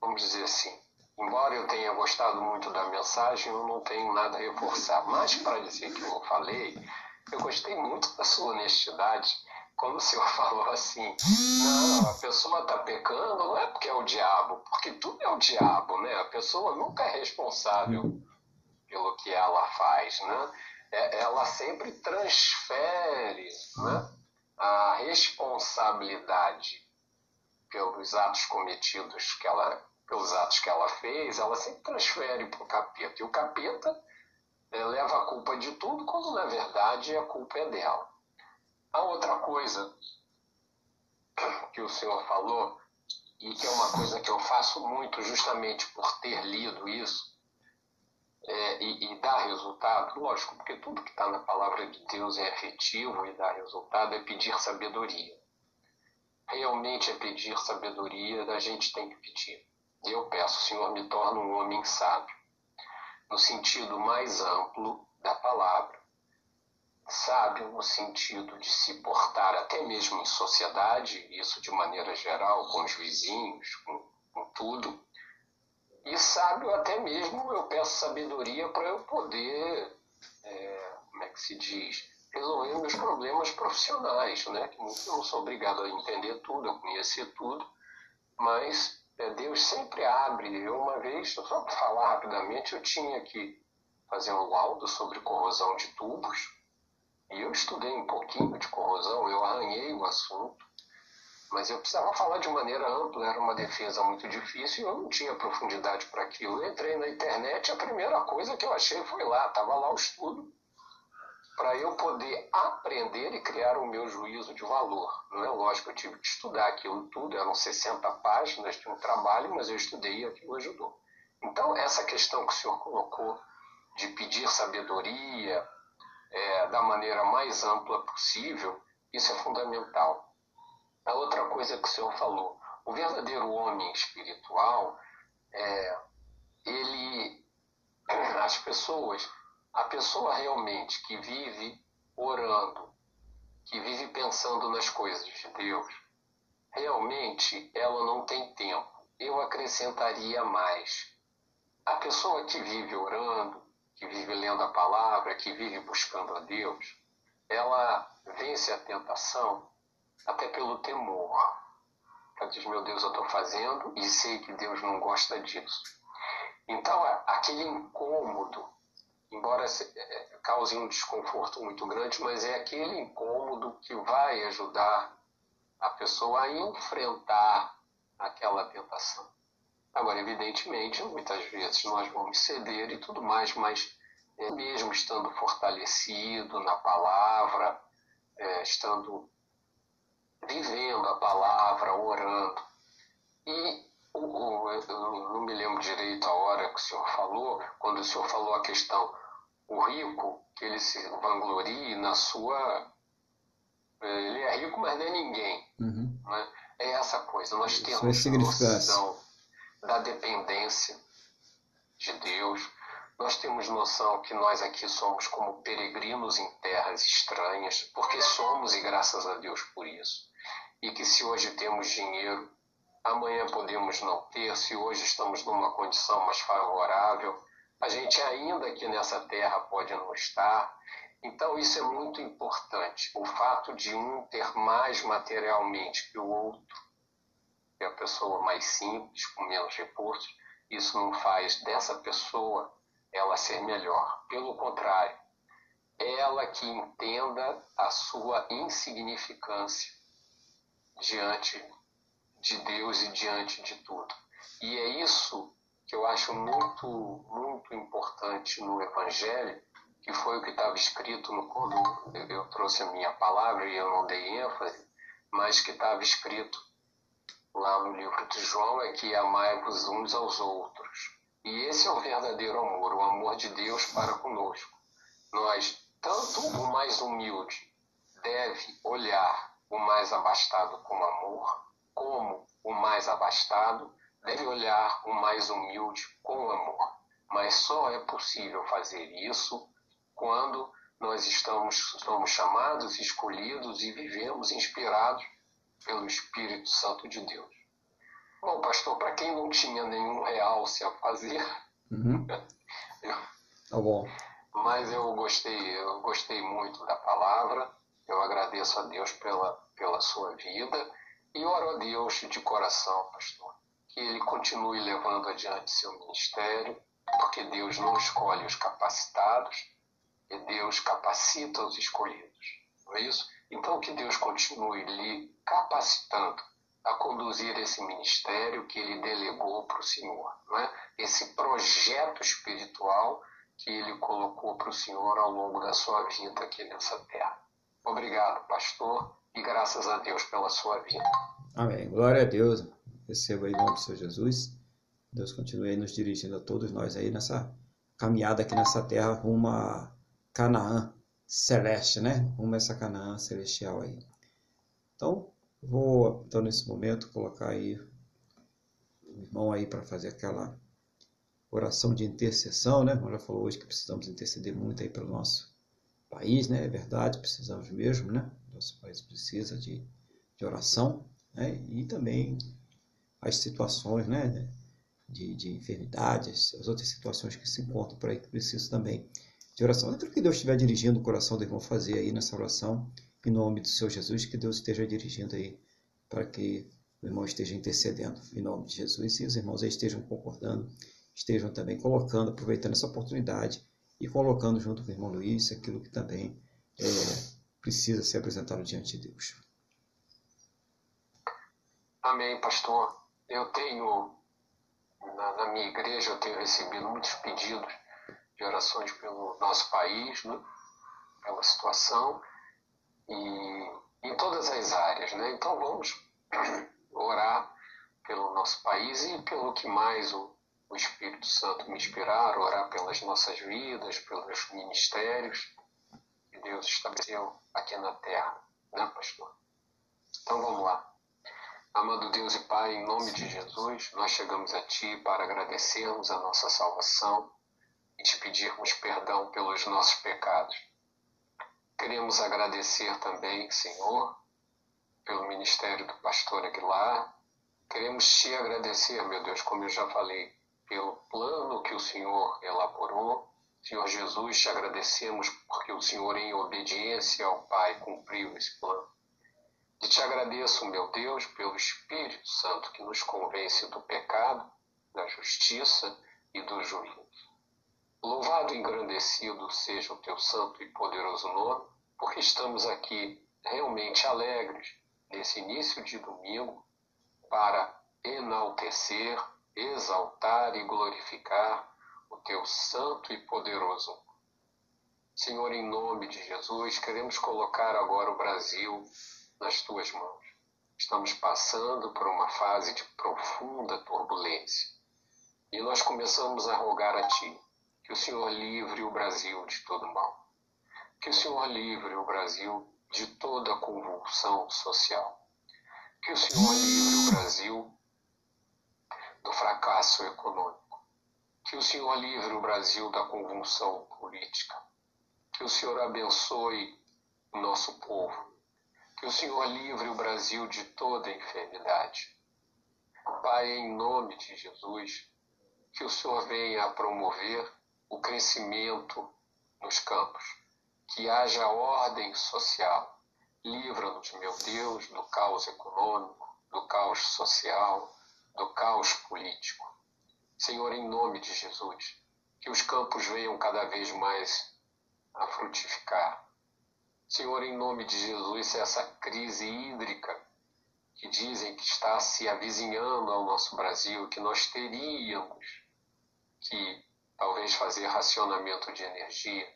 vamos dizer assim, embora eu tenha gostado muito da mensagem, eu não tenho nada a reforçar. Mas para dizer que eu falei, eu gostei muito da sua honestidade quando o senhor [laughs] falou assim, não, a pessoa está pecando, não é porque é o diabo, porque tudo é o diabo, né? A pessoa nunca é responsável pelo que ela faz, né? É, ela sempre transfere né, a responsabilidade pelos atos cometidos que ela, pelos atos que ela fez, ela sempre transfere para o capeta. E o capeta é, leva a culpa de tudo, quando na verdade a culpa é dela. A outra coisa que o senhor falou, e que é uma coisa que eu faço muito justamente por ter lido isso, é, e, e dá resultado, lógico, porque tudo que está na palavra de Deus é efetivo e dá resultado, é pedir sabedoria. Realmente é pedir sabedoria, a gente tem que pedir. Eu peço, Senhor, me torna um homem sábio, no sentido mais amplo da palavra. Sábio no sentido de se portar até mesmo em sociedade, isso de maneira geral, com os vizinhos, com, com tudo, e sábio até mesmo eu peço sabedoria para eu poder, é, como é que se diz, resolver meus problemas profissionais, né? Que eu não sou obrigado a entender tudo, a conhecer tudo, mas é, Deus sempre abre. Eu uma vez, só para falar rapidamente, eu tinha que fazer um laudo sobre corrosão de tubos, e eu estudei um pouquinho de corrosão, eu arranhei o assunto, mas eu precisava falar de maneira ampla, era uma defesa muito difícil eu não tinha profundidade para aquilo. Eu entrei na internet, a primeira coisa que eu achei foi lá, estava lá o estudo, para eu poder aprender e criar o meu juízo de valor. Não é lógico, eu tive que estudar aquilo tudo, eram 60 páginas de um trabalho, mas eu estudei e aquilo ajudou. Então, essa questão que o senhor colocou de pedir sabedoria é, da maneira mais ampla possível, isso é fundamental. A outra coisa que o senhor falou, o verdadeiro homem espiritual, é, ele, as pessoas, a pessoa realmente que vive orando, que vive pensando nas coisas de Deus, realmente ela não tem tempo. Eu acrescentaria mais. A pessoa que vive orando, que vive lendo a palavra, que vive buscando a Deus, ela vence a tentação até pelo temor. Ela diz: Meu Deus, eu estou fazendo e sei que Deus não gosta disso. Então, aquele incômodo, embora é, cause um desconforto muito grande, mas é aquele incômodo que vai ajudar a pessoa a enfrentar aquela tentação. Agora, evidentemente, muitas vezes nós vamos ceder e tudo mais, mas é, mesmo estando fortalecido na palavra, é, estando a palavra, orando. E o, o, eu não me lembro direito a hora que o senhor falou, quando o senhor falou a questão, o rico, que ele se vanglorie na sua. Ele é rico, mas não é ninguém. Uhum. Né? É essa coisa. Nós temos noção da dependência de Deus. Nós temos noção que nós aqui somos como peregrinos em terras estranhas, porque somos e graças a Deus por isso e que se hoje temos dinheiro, amanhã podemos não ter, se hoje estamos numa condição mais favorável, a gente ainda aqui nessa terra pode não estar. Então isso é muito importante, o fato de um ter mais materialmente que o outro, que é a pessoa mais simples, com menos recursos, isso não faz dessa pessoa ela ser melhor. Pelo contrário, ela que entenda a sua insignificância diante de Deus e diante de tudo. E é isso que eu acho muito, muito importante no Evangelho, que foi o que estava escrito no quando eu trouxe a minha palavra e eu não dei ênfase, mas que estava escrito lá no livro de João é que amai-vos uns aos outros. E esse é o verdadeiro amor, o amor de Deus para conosco. Nós, tanto o mais humilde deve olhar o mais abastado com amor, como o mais abastado deve olhar o mais humilde com amor. Mas só é possível fazer isso quando nós estamos somos chamados, escolhidos e vivemos inspirados pelo Espírito Santo de Deus. Bom, pastor, para quem não tinha nenhum realce a fazer, Uhum. eu, [laughs] Tá bom. mas eu gostei, eu gostei muito da palavra. Eu agradeço a Deus pela, pela sua vida e oro a Deus de coração, pastor, que ele continue levando adiante seu ministério, porque Deus não escolhe os capacitados, e Deus capacita os escolhidos. Não é isso? Então que Deus continue lhe capacitando a conduzir esse ministério que ele delegou para o Senhor, não é? Esse projeto espiritual que ele colocou para o Senhor ao longo da sua vida aqui nessa terra. Obrigado, pastor, e graças a Deus pela sua vida. Amém. Glória a Deus. Receba aí em nome do Senhor Jesus. Deus continue aí nos dirigindo a todos nós aí nessa caminhada aqui nessa terra rumo a Canaã celeste, né? Rumo a essa Canaã celestial aí. Então, vou, então, nesse momento, colocar aí o irmão aí para fazer aquela oração de intercessão, né? Como já falou hoje que precisamos interceder muito aí pelo nosso país, né? É verdade, precisamos mesmo, né? Nosso país precisa de, de oração, né? E também as situações, né? De, de enfermidades, as outras situações que se encontram por aí que precisam também de oração. Aquilo que Deus estiver dirigindo o coração do irmão fazer aí nessa oração, em nome do Senhor Jesus, que Deus esteja dirigindo aí para que o irmão esteja intercedendo em nome de Jesus e os irmãos aí estejam concordando, estejam também colocando, aproveitando essa oportunidade e colocando junto com o irmão Luiz aquilo que também é, precisa ser apresentado diante de Deus. Amém, pastor. Eu tenho, na, na minha igreja, eu tenho recebido muitos pedidos de orações pelo nosso país, né? pela situação, e em todas as áreas, né? Então vamos orar pelo nosso país e pelo que mais o, o Espírito Santo me inspirar, orar pelas nossas vidas, pelos ministérios que Deus estabeleceu aqui na terra, né, pastor? Então vamos lá. Amado Deus e Pai, em nome de Jesus, nós chegamos a Ti para agradecermos a nossa salvação e te pedirmos perdão pelos nossos pecados. Queremos agradecer também, Senhor, pelo ministério do pastor Aguilar. Queremos te agradecer, meu Deus, como eu já falei, pelo plano que o Senhor elaborou. Senhor Jesus, te agradecemos porque o Senhor, em obediência ao Pai, cumpriu esse plano. E te agradeço, meu Deus, pelo Espírito Santo que nos convence do pecado, da justiça e do juízo. Louvado e engrandecido seja o teu santo e poderoso nome, porque estamos aqui realmente alegres nesse início de domingo para enaltecer, exaltar e glorificar o teu santo e poderoso. Senhor, em nome de Jesus, queremos colocar agora o Brasil nas tuas mãos. Estamos passando por uma fase de profunda turbulência e nós começamos a rogar a Ti que o Senhor livre o Brasil de todo mal, que o Senhor livre o Brasil de toda convulsão social, que o Senhor livre o Brasil do fracasso econômico, que o Senhor livre o Brasil da convulsão política, que o Senhor abençoe o nosso povo, que o Senhor livre o Brasil de toda enfermidade. Pai, em nome de Jesus, que o Senhor venha a promover o crescimento nos campos, que haja ordem social. Livra-nos, meu Deus, do caos econômico, do caos social, do caos político. Senhor, em nome de Jesus, que os campos venham cada vez mais a frutificar. Senhor, em nome de Jesus, essa crise hídrica que dizem que está se avizinhando ao nosso Brasil, que nós teríamos que talvez fazer racionamento de energia.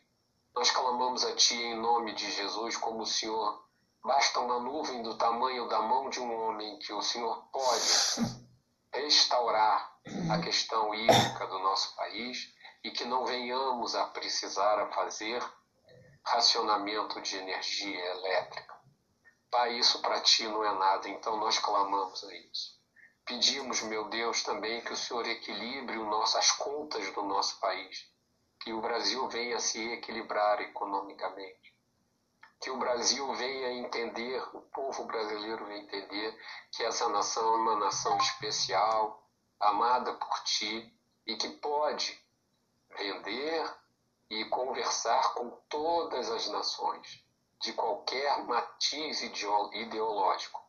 Nós clamamos a Ti em nome de Jesus, como o Senhor. Basta uma nuvem do tamanho da mão de um homem que o Senhor pode restaurar a questão hídrica do nosso país e que não venhamos a precisar a fazer racionamento de energia elétrica. Pai, isso para Ti não é nada, então nós clamamos a isso. Pedimos, meu Deus, também que o Senhor equilibre as contas do nosso país, que o Brasil venha a se equilibrar economicamente. Que o Brasil venha entender, o povo brasileiro venha entender que essa nação é uma nação especial, amada por ti e que pode vender e conversar com todas as nações, de qualquer matiz ideológico.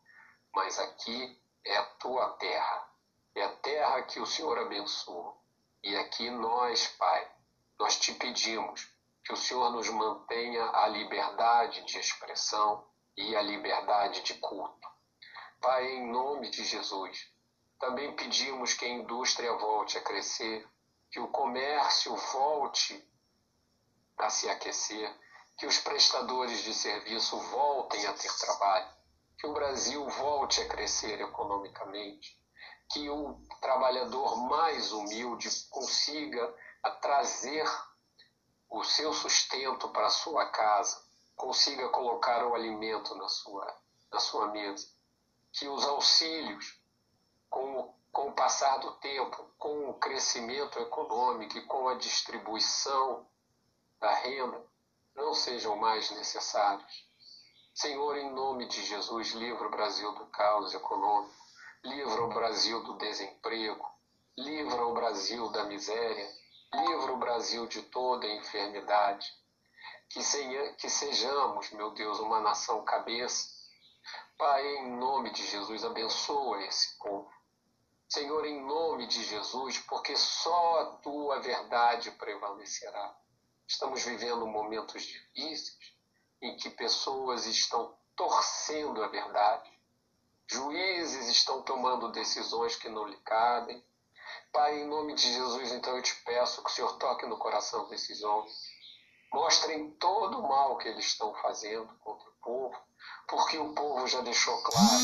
Mas aqui é a tua terra, é a terra que o Senhor abençoa. E aqui nós, Pai, nós te pedimos que o Senhor nos mantenha a liberdade de expressão e a liberdade de culto. Pai, em nome de Jesus, também pedimos que a indústria volte a crescer, que o comércio volte a se aquecer, que os prestadores de serviço voltem a ter trabalho, que o Brasil volte a crescer economicamente, que o trabalhador mais humilde consiga trazer o seu sustento para a sua casa, consiga colocar o alimento na sua, na sua mesa. Que os auxílios, com, com o passar do tempo, com o crescimento econômico e com a distribuição da renda, não sejam mais necessários. Senhor, em nome de Jesus, livra o Brasil do caos econômico, livra o Brasil do desemprego, livra o Brasil da miséria, livra o Brasil de toda enfermidade. Que, que sejamos, meu Deus, uma nação cabeça. Pai, em nome de Jesus, abençoa esse povo. Senhor, em nome de Jesus, porque só a tua verdade prevalecerá. Estamos vivendo momentos difíceis em que pessoas estão torcendo a verdade, juízes estão tomando decisões que não lhe cabem, Pai, em nome de Jesus, então eu te peço que o Senhor toque no coração desses homens. Mostrem todo o mal que eles estão fazendo contra o povo, porque o povo já deixou claro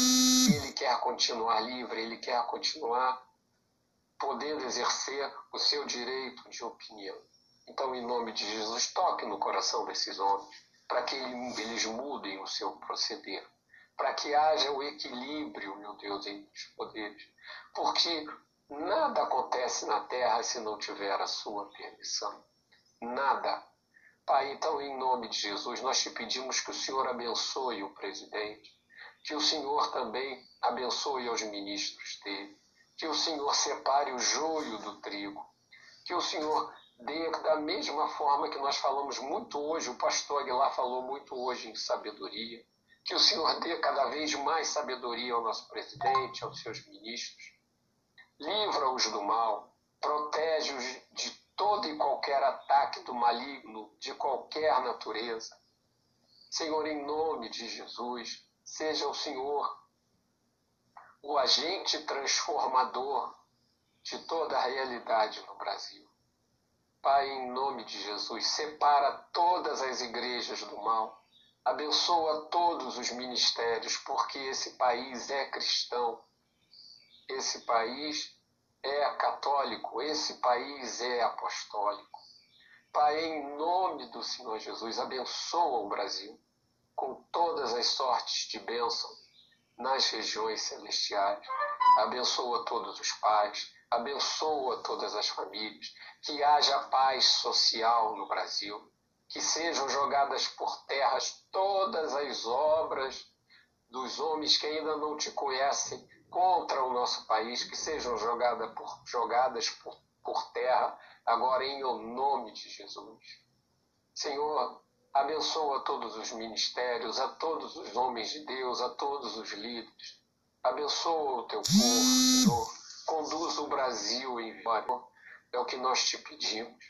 que ele quer continuar livre, ele quer continuar podendo exercer o seu direito de opinião. Então, em nome de Jesus, toque no coração desses homens, para que eles mudem o seu proceder, para que haja o equilíbrio, meu Deus, entre os poderes. Porque Nada acontece na terra se não tiver a sua permissão. Nada. Pai, então, em nome de Jesus, nós te pedimos que o Senhor abençoe o presidente, que o Senhor também abençoe os ministros dele, que o Senhor separe o joio do trigo, que o Senhor dê da mesma forma que nós falamos muito hoje, o pastor Aguilar falou muito hoje em sabedoria, que o Senhor dê cada vez mais sabedoria ao nosso presidente, aos seus ministros, livra-os do mal, protege-os de todo e qualquer ataque do maligno, de qualquer natureza. Senhor, em nome de Jesus, seja o Senhor o agente transformador de toda a realidade no Brasil. Pai, em nome de Jesus, separa todas as igrejas do mal, abençoa todos os ministérios, porque esse país é cristão esse país é católico, esse país é apostólico. Pai, em nome do Senhor Jesus, abençoa o Brasil com todas as sortes de bênção nas regiões celestiais. Abençoa todos os pais, abençoa todas as famílias, que haja paz social no Brasil, que sejam jogadas por terras todas as obras dos homens que ainda não te conhecem contra o nosso país, que sejam jogada por, jogadas por, por terra, agora em o nome de Jesus. Senhor, abençoa todos os ministérios, a todos os homens de Deus, a todos os líderes. Abençoa o teu povo, Senhor. Conduz o Brasil em vitória. É o que nós te pedimos.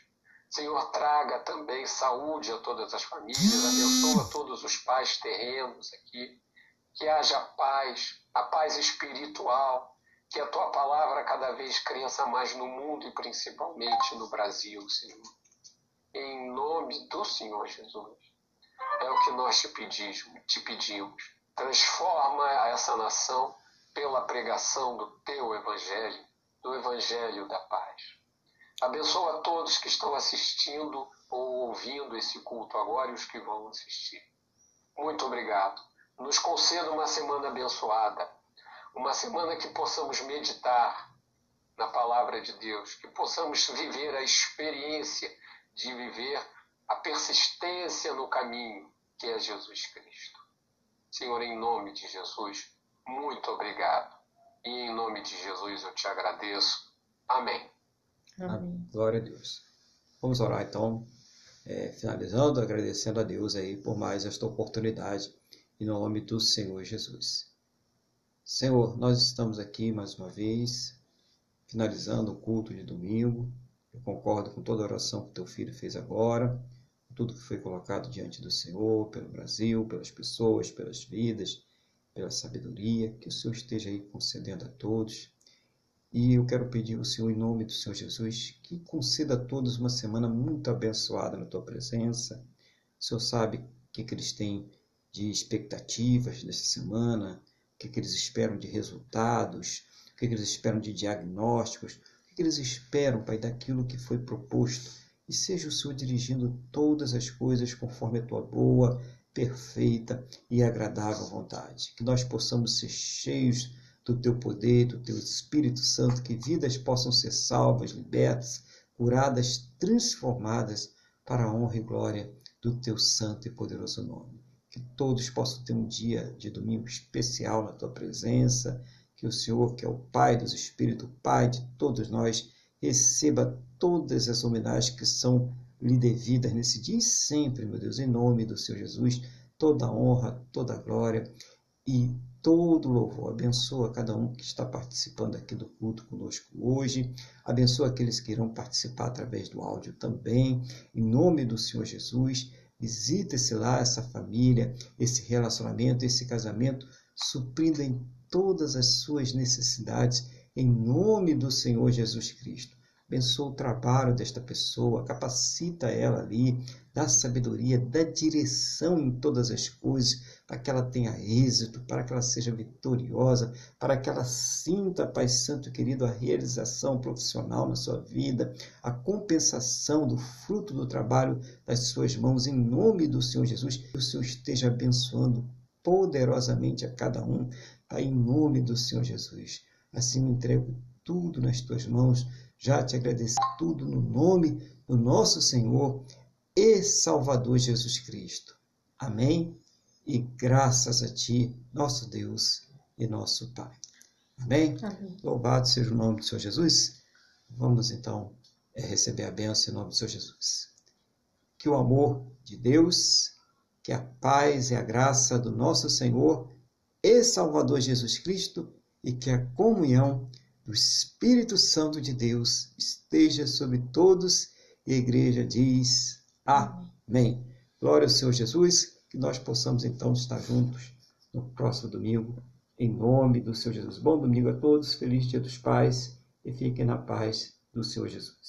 Senhor, traga também saúde a todas as famílias, abençoa todos os pais terrenos aqui, que haja paz, a paz espiritual, que a tua palavra cada vez cresça mais no mundo e principalmente no Brasil, Senhor. Em nome do Senhor Jesus. É o que nós te pedimos, te pedimos. Transforma essa nação pela pregação do teu evangelho, do evangelho da paz. Abençoa todos que estão assistindo ou ouvindo esse culto agora e os que vão assistir. Muito obrigado nos conceda uma semana abençoada, uma semana que possamos meditar na palavra de Deus, que possamos viver a experiência de viver a persistência no caminho, que é Jesus Cristo. Senhor, em nome de Jesus, muito obrigado. E em nome de Jesus eu te agradeço. Amém. Amém. Glória a Deus. Vamos orar então, é, finalizando, agradecendo a Deus aí por mais esta oportunidade, em nome do Senhor Jesus. Senhor, nós estamos aqui mais uma vez, finalizando o culto de domingo. Eu concordo com toda a oração que teu filho fez agora, tudo que foi colocado diante do Senhor, pelo Brasil, pelas pessoas, pelas vidas, pela sabedoria, que o Senhor esteja aí concedendo a todos. E eu quero pedir ao Senhor, em nome do Senhor Jesus, que conceda a todos uma semana muito abençoada na tua presença. O Senhor sabe o que, que eles têm de expectativas dessa semana, o que, que eles esperam de resultados, o que, que eles esperam de diagnósticos, o que, que eles esperam, Pai, daquilo que foi proposto e seja o Senhor dirigindo todas as coisas conforme a tua boa, perfeita e agradável vontade. Que nós possamos ser cheios do teu poder, do teu Espírito Santo, que vidas possam ser salvas, libertas, curadas, transformadas para a honra e glória do teu santo e poderoso nome. Que todos possam ter um dia de domingo especial na tua presença, que o Senhor, que é o Pai dos Espíritos, Pai de todos nós, receba todas as homenagens que são lhe devidas nesse dia e sempre, meu Deus, em nome do Senhor Jesus, toda honra, toda glória e todo louvor. Abençoa cada um que está participando aqui do culto conosco hoje. Abençoa aqueles que irão participar através do áudio também. Em nome do Senhor Jesus, visita esse lá, essa família, esse relacionamento, esse casamento, suprindo em todas as suas necessidades em nome do Senhor Jesus Cristo. Abençoa o trabalho desta pessoa, capacita ela ali, dá sabedoria, dá direção em todas as coisas, para que ela tenha êxito, para que ela seja vitoriosa, para que ela sinta, Pai Santo querido, a realização profissional na sua vida, a compensação do fruto do trabalho das suas mãos, em nome do Senhor Jesus, que o Senhor esteja abençoando poderosamente a cada um, Pai, em nome do Senhor Jesus. Assim eu entrego tudo nas tuas mãos, já te agradeço tudo no nome do nosso Senhor e Salvador Jesus Cristo. Amém? E graças a ti, nosso Deus e nosso Pai. Amém? Amém. Louvado seja o nome do Senhor Jesus. Vamos então é, receber a bênção em nome do Senhor Jesus. Que o amor de Deus, que a paz e a graça do nosso Senhor e Salvador Jesus Cristo e que a comunhão do Espírito Santo de Deus esteja sobre todos e a igreja diz amém. Glória ao Senhor Jesus, que nós possamos então estar juntos no próximo domingo, em nome do Senhor Jesus. Bom domingo a todos, feliz Dia dos Pais e fiquem na paz do Senhor Jesus.